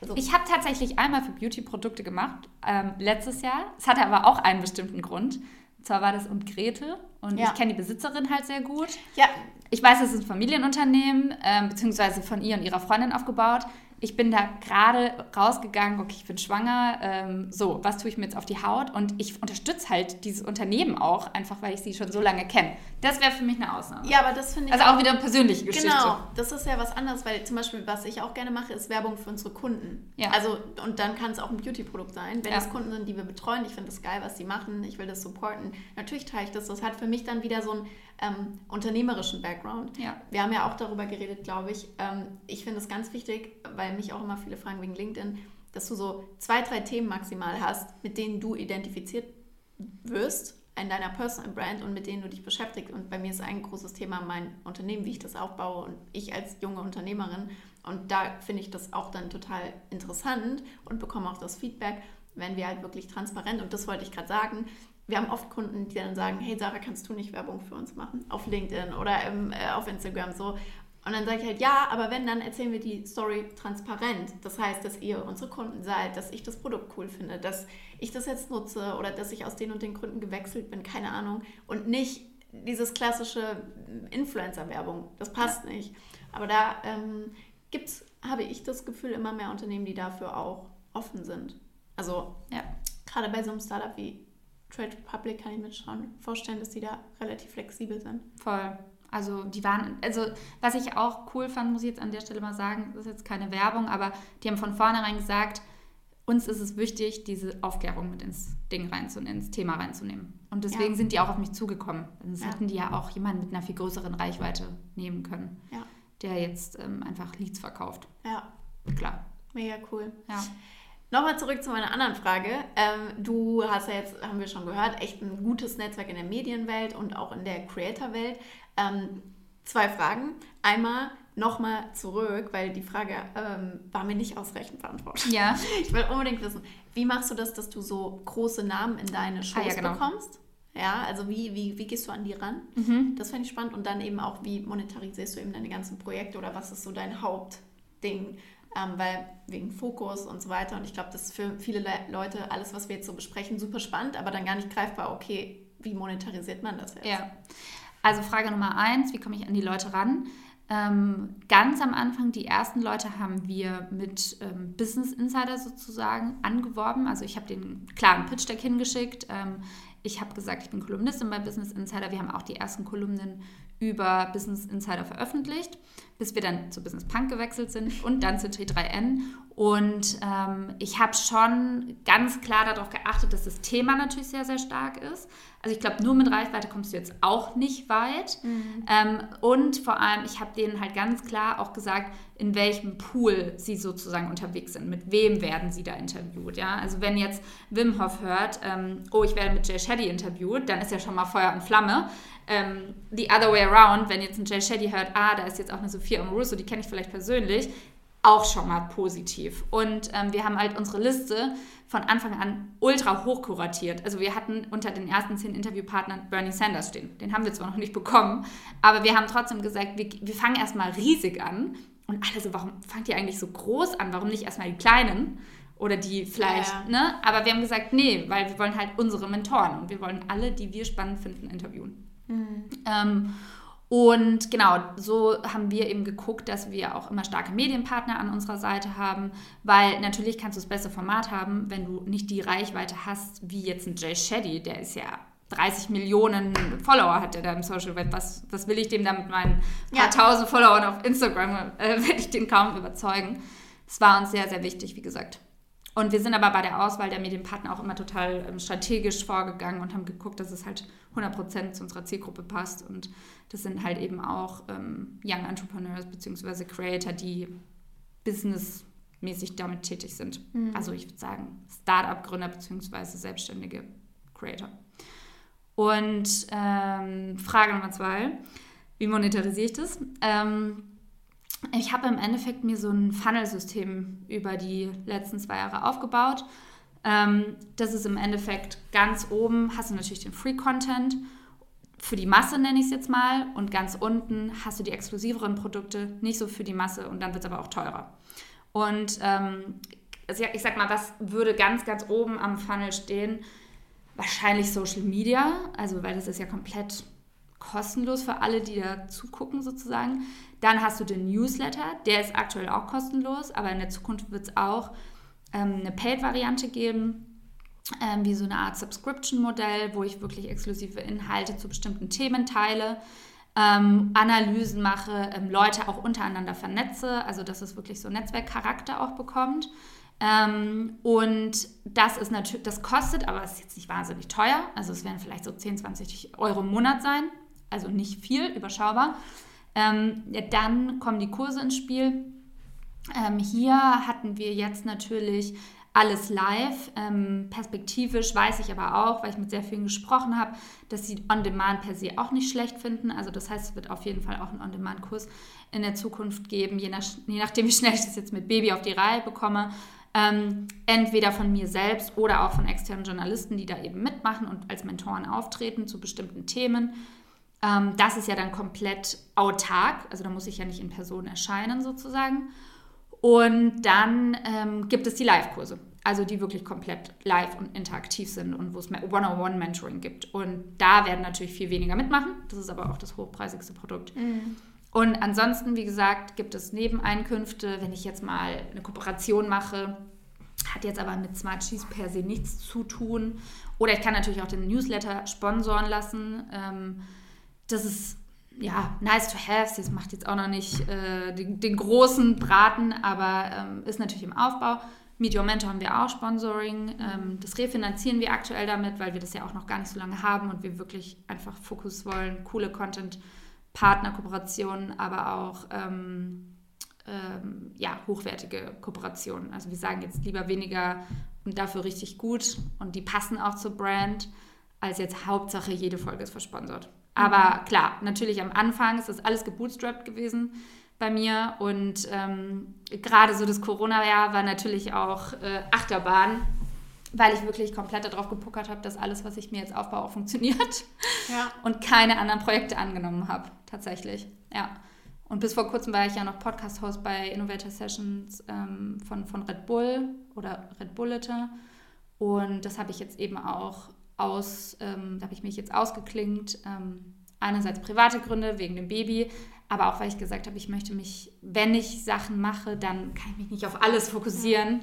Also, ich habe tatsächlich einmal für Beauty-Produkte gemacht, ähm, letztes Jahr. Es hatte aber auch einen bestimmten Grund. Und zwar war das um Grete und ja. ich kenne die Besitzerin halt sehr gut. Ja. Ich weiß, es ist ein Familienunternehmen, ähm, beziehungsweise von ihr und ihrer Freundin aufgebaut ich bin da gerade rausgegangen, okay, ich bin schwanger, ähm, so, was tue ich mir jetzt auf die Haut? Und ich unterstütze halt dieses Unternehmen auch, einfach weil ich sie schon so lange kenne. Das wäre für mich eine Ausnahme. Ja, aber das finde ich. Also auch, auch wieder eine persönliche Geschichte. Genau, das ist ja was anderes, weil zum Beispiel, was ich auch gerne mache, ist Werbung für unsere Kunden. Ja. Also, und dann kann es auch ein Beauty-Produkt sein. Wenn ja. es Kunden sind, die wir betreuen, ich finde das geil, was sie machen, ich will das supporten. Natürlich teile ich das. Das hat für mich dann wieder so ein ähm, unternehmerischen Background. Ja. Wir haben ja auch darüber geredet, glaube ich. Ähm, ich finde es ganz wichtig, weil mich auch immer viele fragen wegen LinkedIn, dass du so zwei, drei Themen maximal hast, mit denen du identifiziert wirst in deiner Personal Brand und mit denen du dich beschäftigst. Und bei mir ist ein großes Thema mein Unternehmen, wie ich das aufbaue und ich als junge Unternehmerin. Und da finde ich das auch dann total interessant und bekomme auch das Feedback, wenn wir halt wirklich transparent, und das wollte ich gerade sagen, wir haben oft Kunden, die dann sagen, hey Sarah, kannst du nicht Werbung für uns machen? Auf LinkedIn oder im, äh, auf Instagram so. Und dann sage ich halt, ja, aber wenn, dann erzählen wir die Story transparent. Das heißt, dass ihr unsere Kunden seid, dass ich das Produkt cool finde, dass ich das jetzt nutze oder dass ich aus den und den Gründen gewechselt bin, keine Ahnung. Und nicht dieses klassische Influencer-Werbung. Das passt ja. nicht. Aber da ähm, gibt es, habe ich das Gefühl, immer mehr Unternehmen, die dafür auch offen sind. Also ja. gerade bei so einem Startup wie Trade Republic kann ich mir schon vorstellen, dass die da relativ flexibel sind. Voll. Also die waren, also was ich auch cool fand, muss ich jetzt an der Stelle mal sagen, das ist jetzt keine Werbung, aber die haben von vornherein gesagt, uns ist es wichtig, diese Aufklärung mit ins Ding reinzunehmen, ins Thema reinzunehmen. Und deswegen ja. sind die auch auf mich zugekommen. Sonst ja. hätten die ja auch jemanden mit einer viel größeren Reichweite nehmen können, ja. der jetzt ähm, einfach Leads verkauft. Ja. Klar. Mega cool. Ja. Nochmal zurück zu meiner anderen Frage. Ähm, du hast ja jetzt, haben wir schon gehört, echt ein gutes Netzwerk in der Medienwelt und auch in der Creator-Welt. Ähm, zwei Fragen. Einmal nochmal zurück, weil die Frage ähm, war mir nicht ausreichend beantwortet. Ja. Ich will unbedingt wissen, wie machst du das, dass du so große Namen in deine Shows ah, ja, genau. bekommst? Ja, also wie, wie, wie gehst du an die ran? Mhm. Das fände ich spannend. Und dann eben auch, wie monetarisierst du eben deine ganzen Projekte oder was ist so dein Hauptding? Ähm, weil wegen Fokus und so weiter. Und ich glaube, das ist für viele Le Leute alles, was wir jetzt so besprechen, super spannend, aber dann gar nicht greifbar, okay, wie monetarisiert man das jetzt? Ja. Also Frage Nummer eins, wie komme ich an die Leute ran? Ähm, ganz am Anfang, die ersten Leute haben wir mit ähm, Business Insider sozusagen angeworben. Also ich habe den klaren Pitch-Deck hingeschickt. Ähm, ich habe gesagt, ich bin Kolumnistin bei Business Insider. Wir haben auch die ersten Kolumnen über Business Insider veröffentlicht, bis wir dann zu Business Punk gewechselt sind und dann zu T3N. Und ähm, ich habe schon ganz klar darauf geachtet, dass das Thema natürlich sehr, sehr stark ist. Also ich glaube, nur mit Reichweite kommst du jetzt auch nicht weit. Mhm. Ähm, und vor allem, ich habe denen halt ganz klar auch gesagt, in welchem Pool sie sozusagen unterwegs sind. Mit wem werden sie da interviewt. Ja? Also wenn jetzt Wim Hof hört, ähm, oh, ich werde mit Jay Shetty interviewt, dann ist ja schon mal Feuer und Flamme. Ähm, the other way around, wenn jetzt ein Jay Shetty hört, ah, da ist jetzt auch eine Sophia Amoruso, die kenne ich vielleicht persönlich, auch schon mal positiv. Und ähm, wir haben halt unsere Liste von Anfang an ultra hoch kuratiert. Also wir hatten unter den ersten zehn Interviewpartnern Bernie Sanders stehen. Den haben wir zwar noch nicht bekommen, aber wir haben trotzdem gesagt, wir, wir fangen erstmal riesig an. Und alle so, warum fangt ihr eigentlich so groß an? Warum nicht erstmal die Kleinen? Oder die vielleicht, ja, ja. ne? Aber wir haben gesagt, nee, weil wir wollen halt unsere Mentoren und wir wollen alle, die wir spannend finden, interviewen. Mhm. Ähm, und genau, so haben wir eben geguckt, dass wir auch immer starke Medienpartner an unserer Seite haben, weil natürlich kannst du das beste Format haben, wenn du nicht die Reichweite hast, wie jetzt ein Jay Shetty, der ist ja 30 Millionen Follower hat er da im Social Web. Was, was will ich dem da mit meinen paar ja. tausend Followern auf Instagram, äh, werde ich den kaum überzeugen. Es war uns sehr, sehr wichtig, wie gesagt. Und wir sind aber bei der Auswahl der Medienpartner auch immer total ähm, strategisch vorgegangen und haben geguckt, dass es halt 100% zu unserer Zielgruppe passt. Und das sind halt eben auch ähm, Young Entrepreneurs bzw. Creator, die businessmäßig damit tätig sind. Mhm. Also ich würde sagen Startup-Gründer bzw. selbstständige Creator. Und ähm, Frage Nummer zwei, wie monetarisiere ich das? Ähm, ich habe im Endeffekt mir so ein Funnel-System über die letzten zwei Jahre aufgebaut. Ähm, das ist im Endeffekt ganz oben, hast du natürlich den Free-Content, für die Masse nenne ich es jetzt mal und ganz unten hast du die exklusiveren Produkte, nicht so für die Masse und dann wird es aber auch teurer. Und ähm, also ich sag mal, was würde ganz, ganz oben am Funnel stehen? Wahrscheinlich Social Media, also weil das ist ja komplett kostenlos für alle, die da zugucken sozusagen. Dann hast du den Newsletter, der ist aktuell auch kostenlos, aber in der Zukunft wird es auch ähm, eine Paid-Variante geben, ähm, wie so eine Art Subscription-Modell, wo ich wirklich exklusive Inhalte zu bestimmten Themen teile. Ähm, Analysen mache, ähm, Leute auch untereinander vernetze, also dass es wirklich so Netzwerkcharakter auch bekommt. Ähm, und das ist natürlich, das kostet, aber es ist jetzt nicht wahnsinnig teuer. Also es werden vielleicht so 10, 20 Euro im Monat sein. Also nicht viel, überschaubar. Ähm, ja, dann kommen die Kurse ins Spiel. Ähm, hier hatten wir jetzt natürlich alles live. Ähm, perspektivisch weiß ich aber auch, weil ich mit sehr vielen gesprochen habe, dass sie On-Demand per se auch nicht schlecht finden. Also das heißt, es wird auf jeden Fall auch einen On-Demand-Kurs in der Zukunft geben, je, nach, je nachdem, wie schnell ich das jetzt mit Baby auf die Reihe bekomme. Ähm, entweder von mir selbst oder auch von externen Journalisten, die da eben mitmachen und als Mentoren auftreten zu bestimmten Themen. Ähm, das ist ja dann komplett autark, also da muss ich ja nicht in Person erscheinen sozusagen. Und dann ähm, gibt es die Live-Kurse, also die wirklich komplett live und interaktiv sind und wo es One-on-One-Mentoring gibt. Und da werden natürlich viel weniger mitmachen. Das ist aber auch das hochpreisigste Produkt. Mhm. Und ansonsten, wie gesagt, gibt es Nebeneinkünfte. Wenn ich jetzt mal eine Kooperation mache, hat jetzt aber mit Smart Cheese per se nichts zu tun. Oder ich kann natürlich auch den Newsletter sponsoren lassen. Ähm, das ist ja nice to have. Das macht jetzt auch noch nicht äh, den, den, großen Braten, aber ähm, ist natürlich im Aufbau. Meet Your Mentor haben wir auch Sponsoring. Ähm, das refinanzieren wir aktuell damit, weil wir das ja auch noch gar nicht so lange haben und wir wirklich einfach Fokus wollen, coole Content Partnerkooperationen, aber auch ähm, ähm, ja, hochwertige Kooperationen. Also wir sagen jetzt lieber weniger und dafür richtig gut und die passen auch zur Brand, als jetzt Hauptsache jede Folge ist versponsert. Aber mhm. klar, natürlich am Anfang ist das alles gebootstrapped gewesen bei mir und ähm, gerade so das Corona-Jahr war natürlich auch äh, Achterbahn weil ich wirklich komplett darauf gepuckert habe, dass alles, was ich mir jetzt aufbaue, auch funktioniert. Ja. Und keine anderen Projekte angenommen habe, tatsächlich. Ja. Und bis vor kurzem war ich ja noch Podcast-Host bei Innovator Sessions ähm, von, von Red Bull oder Red Bullete. Und das habe ich jetzt eben auch aus, ähm, da habe ich mich jetzt ausgeklingt. Ähm, einerseits private Gründe wegen dem Baby, aber auch weil ich gesagt habe, ich möchte mich, wenn ich Sachen mache, dann kann ich mich nicht auf alles fokussieren.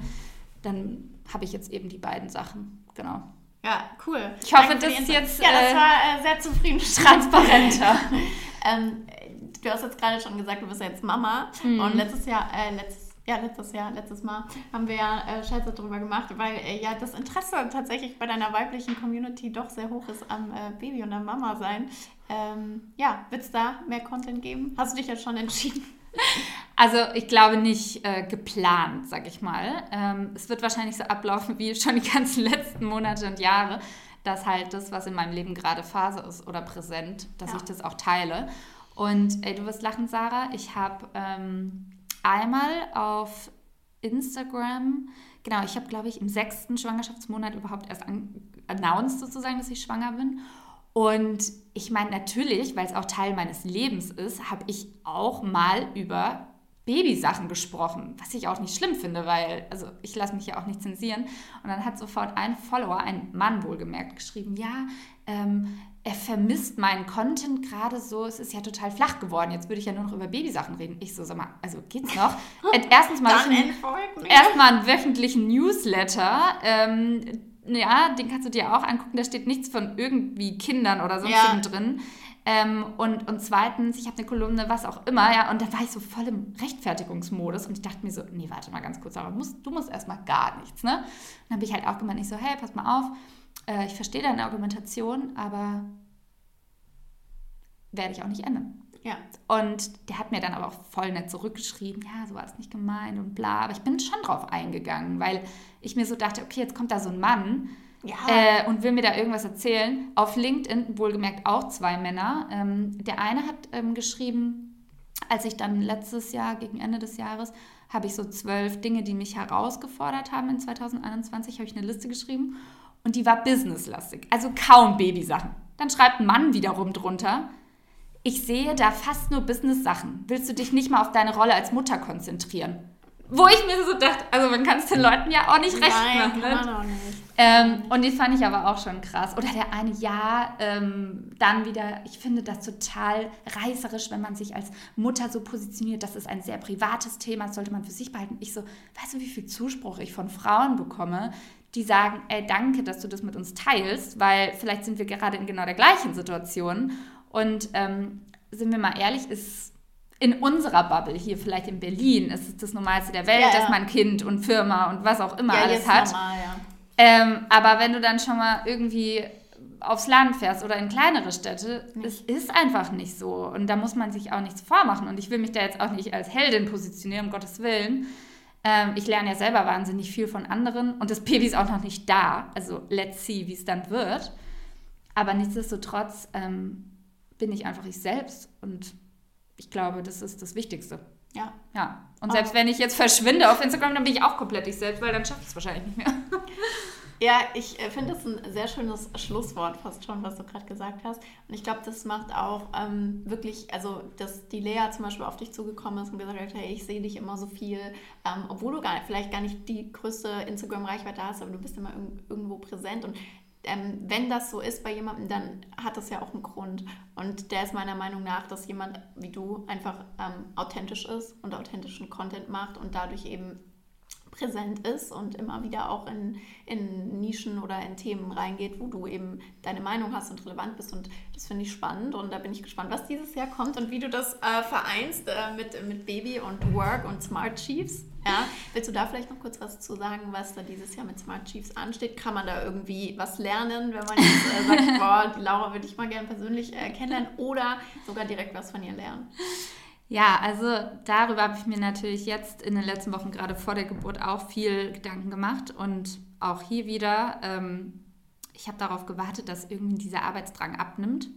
Dann habe ich jetzt eben die beiden Sachen. Genau. Ja, cool. Ich hoffe, das ist jetzt. Ja, das äh, war äh, sehr zufriedenstellend. Transparenter. ähm, du hast jetzt gerade schon gesagt, du bist jetzt Mama. Mhm. Und letztes Jahr, äh, letztes, ja, letztes Jahr, letztes Mal haben wir ja äh, Scherze darüber gemacht, weil äh, ja das Interesse tatsächlich bei deiner weiblichen Community doch sehr hoch ist am äh, Baby und am Mama sein. Ähm, ja, wird es da mehr Content geben? Hast du dich jetzt schon entschieden? Also ich glaube nicht äh, geplant, sag ich mal. Ähm, es wird wahrscheinlich so ablaufen wie schon die ganzen letzten Monate und Jahre, dass halt das, was in meinem Leben gerade Phase ist oder präsent, dass ja. ich das auch teile. Und ey, du wirst lachen, Sarah. Ich habe ähm, einmal auf Instagram, genau, ich habe, glaube ich, im sechsten Schwangerschaftsmonat überhaupt erst announced sozusagen, dass ich schwanger bin. Und ich meine, natürlich, weil es auch Teil meines Lebens ist, habe ich auch mal über Babysachen gesprochen, was ich auch nicht schlimm finde, weil, also ich lasse mich ja auch nicht zensieren. Und dann hat sofort ein Follower, ein Mann wohlgemerkt, geschrieben, ja, ähm, er vermisst meinen Content gerade so, es ist ja total flach geworden. Jetzt würde ich ja nur noch über Babysachen reden. Ich so, sag mal, also geht's noch? Erstens mal, erstmal einen wöchentlichen Newsletter, ähm, ja, den kannst du dir auch angucken, da steht nichts von irgendwie Kindern oder sonst ja. drin. Ähm, und, und zweitens, ich habe eine Kolumne, was auch immer, ja, und da war ich so voll im Rechtfertigungsmodus und ich dachte mir so, nee, warte mal ganz kurz, aber du musst, du musst erstmal gar nichts, ne? dann habe ich halt auch gemeint, ich so, hey, pass mal auf, äh, ich verstehe deine Argumentation, aber werde ich auch nicht ändern. Ja. Und der hat mir dann aber auch voll nett zurückgeschrieben, ja, so war es nicht gemeint und bla. Aber ich bin schon drauf eingegangen, weil ich mir so dachte, okay, jetzt kommt da so ein Mann ja. äh, und will mir da irgendwas erzählen. Auf LinkedIn, wohlgemerkt auch zwei Männer. Ähm, der eine hat ähm, geschrieben, als ich dann letztes Jahr, gegen Ende des Jahres, habe ich so zwölf Dinge, die mich herausgefordert haben in 2021, habe ich eine Liste geschrieben und die war businesslastig, also kaum Babysachen Dann schreibt ein Mann wiederum drunter, ich sehe da fast nur Business-Sachen. Willst du dich nicht mal auf deine Rolle als Mutter konzentrieren? Wo ich mir so dachte, also man kann es den Leuten ja auch nicht recht Nein, machen. kann ne? man auch nicht. Ähm, und die fand ich aber auch schon krass. Oder der eine, ja, ähm, dann wieder, ich finde das total reißerisch, wenn man sich als Mutter so positioniert. Das ist ein sehr privates Thema, das sollte man für sich behalten. Ich so, weißt du, wie viel Zuspruch ich von Frauen bekomme, die sagen, ey, danke, dass du das mit uns teilst, weil vielleicht sind wir gerade in genau der gleichen Situation. Und ähm, sind wir mal ehrlich, ist in unserer Bubble hier, vielleicht in Berlin, ist es das Normalste der Welt, Ja, ja. dass man Kind und Firma und was auch immer Ja, alles hat. normal. Ähm, aber wenn du dann schon mal irgendwie aufs Land fährst oder in kleinere Städte, es ist einfach nicht so. Und da muss man sich auch nichts vormachen. Und ich will mich da jetzt auch nicht als Heldin positionieren, um Gottes Willen. Ähm, ich lerne ja selber wahnsinnig viel von anderen und das Baby ist auch noch nicht da. Also let's see, wie es dann wird. Aber nichtsdestotrotz ähm, bin ich einfach ich selbst und ich glaube, das ist das Wichtigste. Ja. Ja. Und Oh. selbst wenn ich jetzt verschwinde auf Instagram, dann bin ich auch komplett ich selbst, weil dann schaffe ich es wahrscheinlich nicht mehr. Ja, ich äh, finde das ein sehr schönes Schlusswort fast schon, was du gerade gesagt hast. Und ich glaube, das macht auch ähm, wirklich, also dass die Lea zum Beispiel auf dich zugekommen ist und gesagt hat, hey, ich sehe dich immer so viel, ähm, obwohl du gar vielleicht gar nicht die größte Instagram-Reichweite hast, aber du bist immer irg irgendwo präsent. Und ähm, wenn das so ist bei jemandem, dann hat das ja auch einen Grund. Und der ist meiner Meinung nach, dass jemand wie du einfach ähm, authentisch ist und authentischen Content macht und dadurch eben präsent ist und immer wieder auch in, in Nischen oder in Themen reingeht, wo du eben deine Meinung hast und relevant bist. Und das finde ich spannend und da bin ich gespannt, was dieses Jahr kommt und wie du das äh, vereinst äh, mit, mit Baby und Work und Smart Chiefs. Ja. Willst du da vielleicht noch kurz was zu sagen, was da dieses Jahr mit Smart Chiefs ansteht? Kann man da irgendwie was lernen, wenn man jetzt äh, sagt, boah, die Laura würde ich mal gerne persönlich äh, kennenlernen oder sogar direkt was von ihr lernen? Ja, also darüber habe ich mir natürlich jetzt in den letzten Wochen gerade vor der Geburt auch viel Gedanken gemacht und auch hier wieder, ähm, ich habe darauf gewartet, dass irgendwie dieser Arbeitsdrang abnimmt.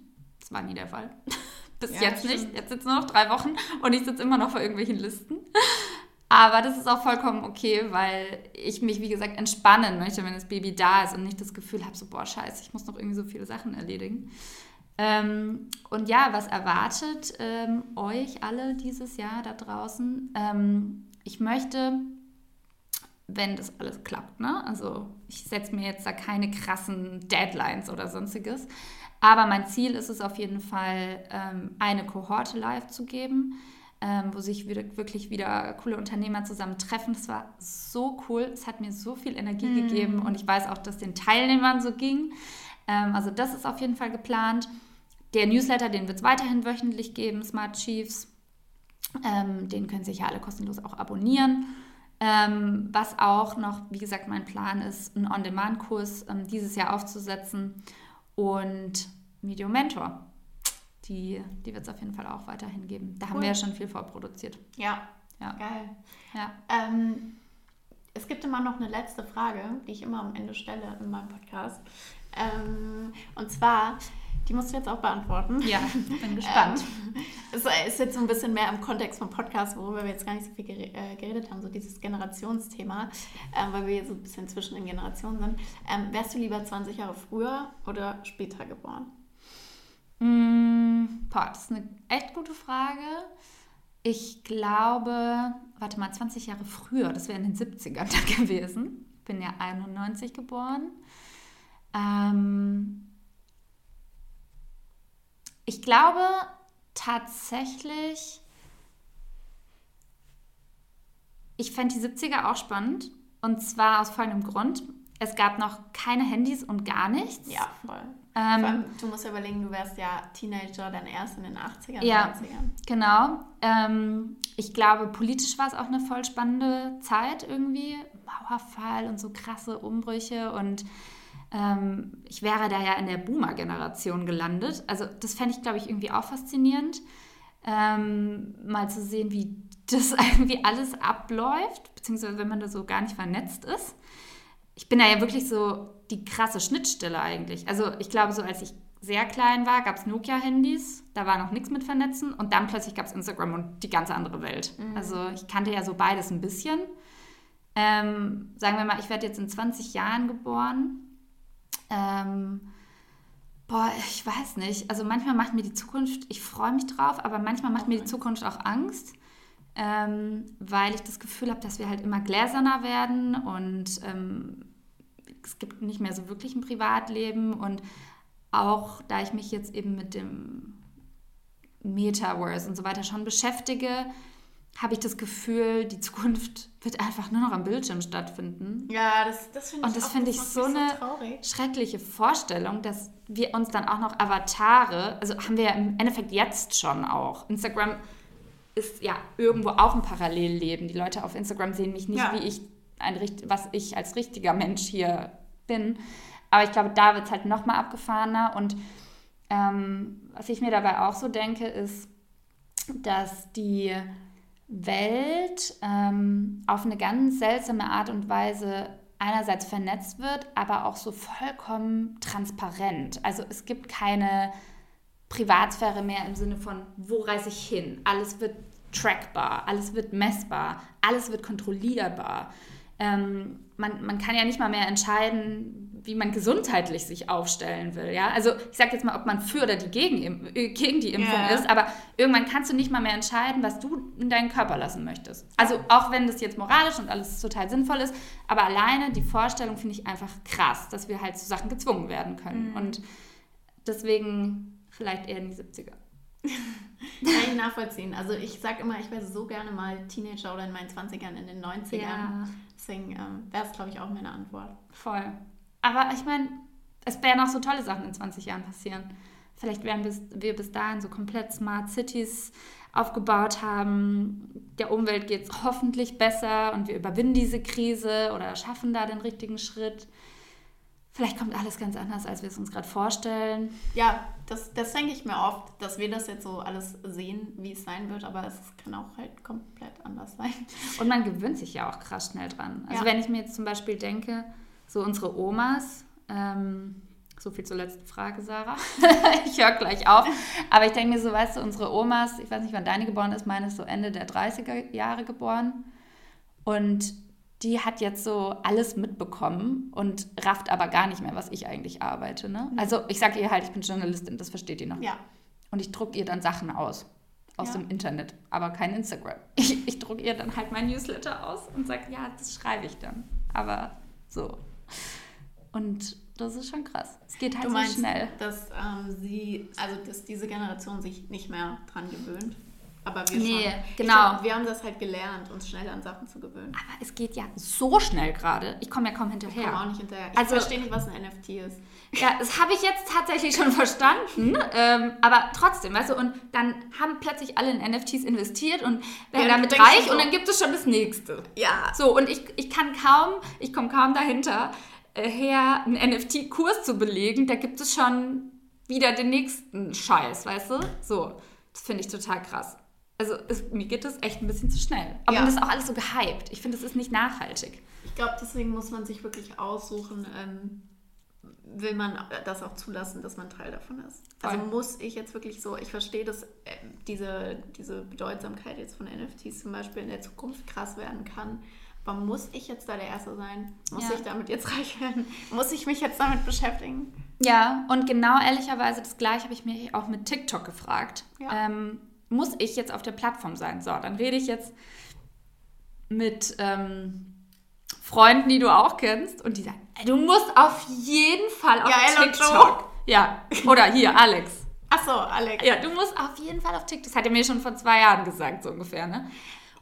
Das war nie der Fall. Bis Ja, jetzt stimmt. nicht. Jetzt sitzen nur noch drei Wochen und ich sitze immer noch vor irgendwelchen Listen. Aber das ist auch vollkommen okay, weil ich mich, wie gesagt, entspannen möchte, wenn das Baby da ist und nicht das Gefühl habe, so, boah, scheiße, ich muss noch irgendwie so viele Sachen erledigen. Ähm, und ja, was erwartet ähm, euch alle dieses Jahr da draußen? Ähm, ich möchte, wenn das alles klappt, ne? also ich setze mir jetzt da keine krassen Deadlines oder sonstiges, aber mein Ziel ist es auf jeden Fall, ähm, eine Kohorte live zu geben, ähm, wo sich wieder, wirklich wieder coole Unternehmer zusammentreffen. Das war so cool, es hat mir so viel Energie gegeben und ich weiß auch, dass den Teilnehmern so ging. Ähm, also das ist auf jeden Fall geplant. Der Newsletter, den wird es weiterhin wöchentlich geben, Smart Chiefs. Ähm, den können sich ja alle kostenlos auch abonnieren. Ähm, was auch noch, wie gesagt, mein Plan ist, einen On-Demand-Kurs ähm, dieses Jahr aufzusetzen und Medium Mentor. Die, die wird es auf jeden Fall auch weiterhin geben. Da haben Cool. wir ja schon viel vorproduziert. Ja, Ja. geil. Ja. Ähm, es gibt immer noch eine letzte Frage, die ich immer am Ende stelle in meinem Podcast. Ähm, und zwar, die musst du jetzt auch beantworten. ja, bin gespannt. Ähm, es ist jetzt so ein bisschen mehr im Kontext vom Podcast, worüber wir jetzt gar nicht so viel äh, geredet haben, so dieses Generationsthema, ähm, weil wir jetzt so ein bisschen zwischen den Generationen sind. Ähm, wärst du lieber 20 Jahre früher oder später geboren? Mm, boah, das ist eine echt gute Frage. Ich glaube, warte mal, 20 Jahre früher, das wäre in den 70ern dann gewesen. Bin ja 91 geboren. Ähm, ich glaube tatsächlich, ich fände die 70er auch spannend. Und zwar aus folgendem Grund. Es gab noch keine Handys und gar nichts. Ja, voll. Ähm, allem, du musst ja überlegen, du wärst ja Teenager dann erst in den 80ern, Ja. 90ern. Genau. Ähm, ich glaube, politisch war es auch eine voll spannende Zeit irgendwie. Mauerfall und so krasse Umbrüche und ähm, ich wäre da ja in der Boomer-Generation gelandet. Also das fände ich, glaube ich, irgendwie auch faszinierend, ähm, mal zu sehen, wie das irgendwie alles abläuft, beziehungsweise wenn man da so gar nicht vernetzt ist. Ich bin da ja wirklich so die krasse Schnittstelle eigentlich. Also ich glaube, so als ich sehr klein war, gab es Nokia-Handys, da war noch nichts mit Vernetzen und dann plötzlich gab es Instagram und die ganze andere Welt. Also ich kannte ja so beides ein bisschen. Ähm, sagen wir mal, ich werde jetzt in 20 Jahren geboren. Ähm, Boah, ich weiß nicht. Also manchmal macht mir die Zukunft, ich freue mich drauf, aber manchmal macht mir die Zukunft auch Angst, ähm, weil ich das Gefühl habe, dass wir halt immer gläserner werden und ähm, es gibt nicht mehr so wirklich ein Privatleben und auch da ich mich jetzt eben mit dem Metaverse und so weiter schon beschäftige, habe ich das Gefühl, die Zukunft wird einfach nur noch am Bildschirm stattfinden. Ja, das, das finde ich Und das finde ich so eine traurig. schreckliche Vorstellung, dass wir uns dann auch noch Avatare, also haben wir ja im Endeffekt jetzt schon auch. Instagram ist ja irgendwo auch ein Parallelleben. Die Leute auf Instagram sehen mich nicht, Ja. wie ich, ein, was ich als richtiger Mensch hier bin. Aber ich glaube, da wird es halt noch mal abgefahrener. Und ähm, was ich mir dabei auch so denke, ist, dass die Welt ähm, auf eine ganz seltsame Art und Weise einerseits vernetzt wird, aber auch so vollkommen transparent. Also es gibt keine Privatsphäre mehr im Sinne von, wo reise ich hin? Alles wird trackbar, alles wird messbar, alles wird kontrollierbar. Ähm, man, man kann ja nicht mal mehr entscheiden, wie man gesundheitlich sich aufstellen will. Ja? Also ich sage jetzt mal, ob man für oder die gegen, äh, gegen die Impfung Ja. ist, aber irgendwann kannst du nicht mal mehr entscheiden, was du in deinen Körper lassen möchtest. Also auch wenn das jetzt moralisch und alles total sinnvoll ist, aber alleine die Vorstellung finde ich einfach krass, dass wir halt zu Sachen gezwungen werden können. Und deswegen vielleicht eher in die 70er. Kann ich nachvollziehen. Also ich sage immer, ich wäre so gerne mal Teenager oder in meinen 20ern, in den 90ern. Ja. Deswegen ähm, wäre es, glaube ich, auch meine Antwort. Voll. Aber ich meine, es werden auch so tolle Sachen in 20 Jahren passieren. Vielleicht werden bis, wir bis dahin so komplett Smart Cities aufgebaut haben. Der Umwelt geht es hoffentlich besser und wir überwinden diese Krise oder schaffen da den richtigen Schritt. Vielleicht kommt alles ganz anders, als wir es uns gerade vorstellen. Ja, das, das denke ich mir oft, dass wir das jetzt so alles sehen, wie es sein wird, aber es kann auch halt komplett anders sein. Und man gewöhnt sich ja auch krass schnell dran. Also Ja. wenn ich mir jetzt zum Beispiel denke, so unsere Omas, ähm, so viel zur letzten Frage, Sarah. ich höre gleich auf. Aber ich denke mir so, weißt du, unsere Omas, ich weiß nicht, wann deine geboren ist, meine ist so Ende der 30er Jahre geboren. Und die hat jetzt so alles mitbekommen und rafft aber gar nicht mehr, was ich eigentlich arbeite. Ne? Also ich sage ihr halt, ich bin Journalistin, das versteht ihr noch. Ja, Und ich drucke ihr dann Sachen aus. Aus Ja. dem Internet, aber kein Instagram. Ich, ich drucke ihr dann halt mein Newsletter aus und sage, ja, das schreibe ich dann. Aber so. Und das ist schon krass. Es geht halt du meinst, so schnell. dass ähm, sie, also dass diese Generation sich nicht mehr dran gewöhnt. Aber wir Nee, schon. Genau. glaub, wir haben das halt gelernt, uns schnell an Sachen zu gewöhnen. Aber es geht ja so schnell gerade. Ich komme ja kaum Ich komme auch hinterher. nicht hinterher. Ich Also- verstehe nicht, was ein NFT ist. Ja, das habe ich jetzt tatsächlich schon verstanden. Ähm, aber trotzdem, weißt du, und dann haben plötzlich alle in NFTs investiert und werden Ja, damit reich so- und dann gibt es schon das nächste. Ja. So, und ich, ich kann kaum, ich komme kaum dahinter, äh, her einen NFT-Kurs zu belegen. Da gibt es schon wieder den nächsten Scheiß, weißt du? So, das finde ich total krass. Also es, mir geht das echt ein bisschen zu schnell. Aber Ja. das ist auch alles so gehypt. Ich finde, das ist nicht nachhaltig. Ich glaube, deswegen muss man sich wirklich aussuchen, ähm, will man das auch zulassen, dass man Teil davon ist. Also Voll. muss ich jetzt wirklich so, ich verstehe, dass äh, diese, diese Bedeutsamkeit jetzt von NFTs zum Beispiel in der Zukunft krass werden kann. Aber muss ich jetzt da der Erste sein? Muss Ja. ich damit jetzt reich werden? Muss ich mich jetzt damit beschäftigen? Ja, und genau ehrlicherweise das gleiche habe ich mir auch mit TikTok gefragt. Ja. Ähm, muss ich jetzt auf der Plattform sein? So, dann rede ich jetzt mit ähm, Freunden, die du auch kennst, und die sagen, du musst auf jeden Fall auf Ja, TikTok. Ja, oder hier, Alex. Achso, Alex. Ja, du musst auf jeden Fall auf TikTok. Das hat er mir schon vor zwei Jahren gesagt, so ungefähr, ne?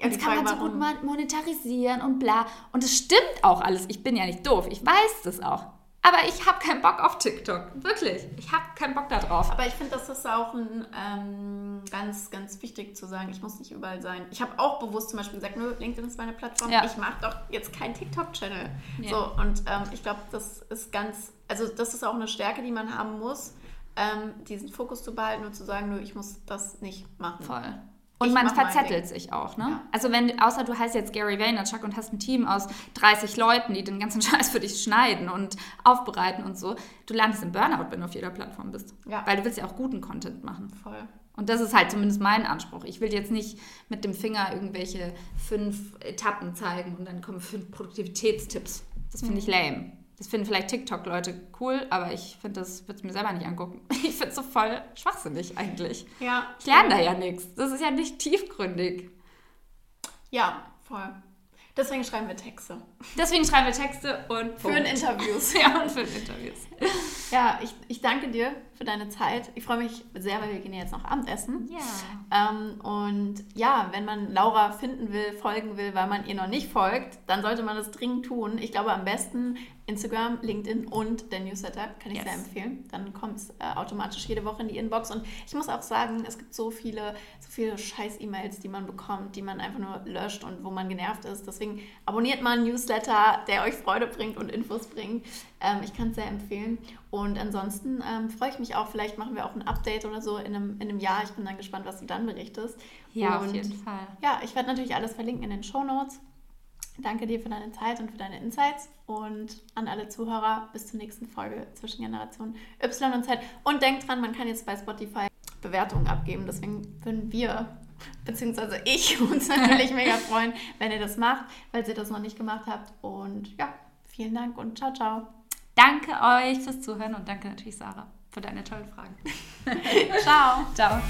Und das kann man so gut monetarisieren und bla. Und es stimmt auch alles. Ich bin ja nicht doof. Ich weiß das auch. Aber ich habe keinen Bock auf TikTok. Wirklich. Ich habe keinen Bock da drauf. Aber ich finde, das ist auch ein, ähm, ganz, ganz wichtig zu sagen, ich muss nicht überall sein. Ich habe auch bewusst zum Beispiel gesagt, nö, LinkedIn ist meine Plattform, Ja. ich mache doch jetzt keinen TikTok-Channel. Nee. So, und ähm, ich glaube, das ist ganz, also das ist auch eine Stärke, die man haben muss, ähm, diesen Fokus zu behalten und zu sagen, nö, ich muss das nicht machen. Voll. Und Ich man verzettelt sich auch, ne? Ja. Also wenn, außer du heißt jetzt Gary Vaynerchuk und hast ein Team aus 30 Leuten, die den ganzen Scheiß für dich schneiden und aufbereiten und so, du landest im Burnout, wenn du auf jeder Plattform bist. Ja. Weil du willst ja auch guten Content machen. Voll. Und das ist halt zumindest mein Anspruch. Ich will jetzt nicht mit dem Finger irgendwelche fünf Etappen zeigen und dann kommen fünf Produktivitätstipps. Das finde ich lame. Das finden vielleicht TikTok-Leute cool, aber ich finde, das würde es mir selber nicht angucken. Ich finde es so voll schwachsinnig eigentlich. Ja. Ich lerne da ja nichts. Das ist ja nicht tiefgründig. Ja, voll. Deswegen schreiben wir Texte. Deswegen schreiben wir Texte und Für Interviews. Ja, und für Interviews. Ja, ich, ich danke dir für deine Zeit. Ich freue mich sehr, weil wir gehen ja jetzt noch Abendessen. Ja. Ähm, und ja, wenn man Laura finden will, folgen will, weil man ihr noch nicht folgt, dann sollte man das dringend tun. Ich glaube, am besten Instagram, LinkedIn und der Newsletter kann ich Yes. sehr empfehlen. Dann kommt es äh, automatisch jede Woche in die Inbox. Und ich muss auch sagen, es gibt so viele, so viele Scheiß-E-Mails, die man bekommt, die man einfach nur löscht und wo man genervt ist. Deswegen abonniert mal einen Newsletter, der euch Freude bringt und Infos bringt. Ähm, ich kann es sehr empfehlen. Und ansonsten ähm, freue ich mich auch, vielleicht machen wir auch ein Update oder so in einem, in einem Jahr. Ich bin dann gespannt, was du dann berichtest. Ja, und auf jeden Fall. ja, ich werde natürlich alles verlinken in den Show Notes. Danke dir für deine Zeit und für deine Insights und an alle Zuhörer bis zur nächsten Folge zwischen Generation Y und Z. Und denkt dran, man kann jetzt bei Spotify Bewertungen abgeben. Deswegen würden wir, beziehungsweise ich, uns natürlich mega freuen, wenn ihr das macht, falls ihr das noch nicht gemacht habt. Und ja, vielen Dank und ciao, ciao. Danke euch fürs Zuhören und danke natürlich Sarah für deine tollen Fragen. Ciao. Ciao.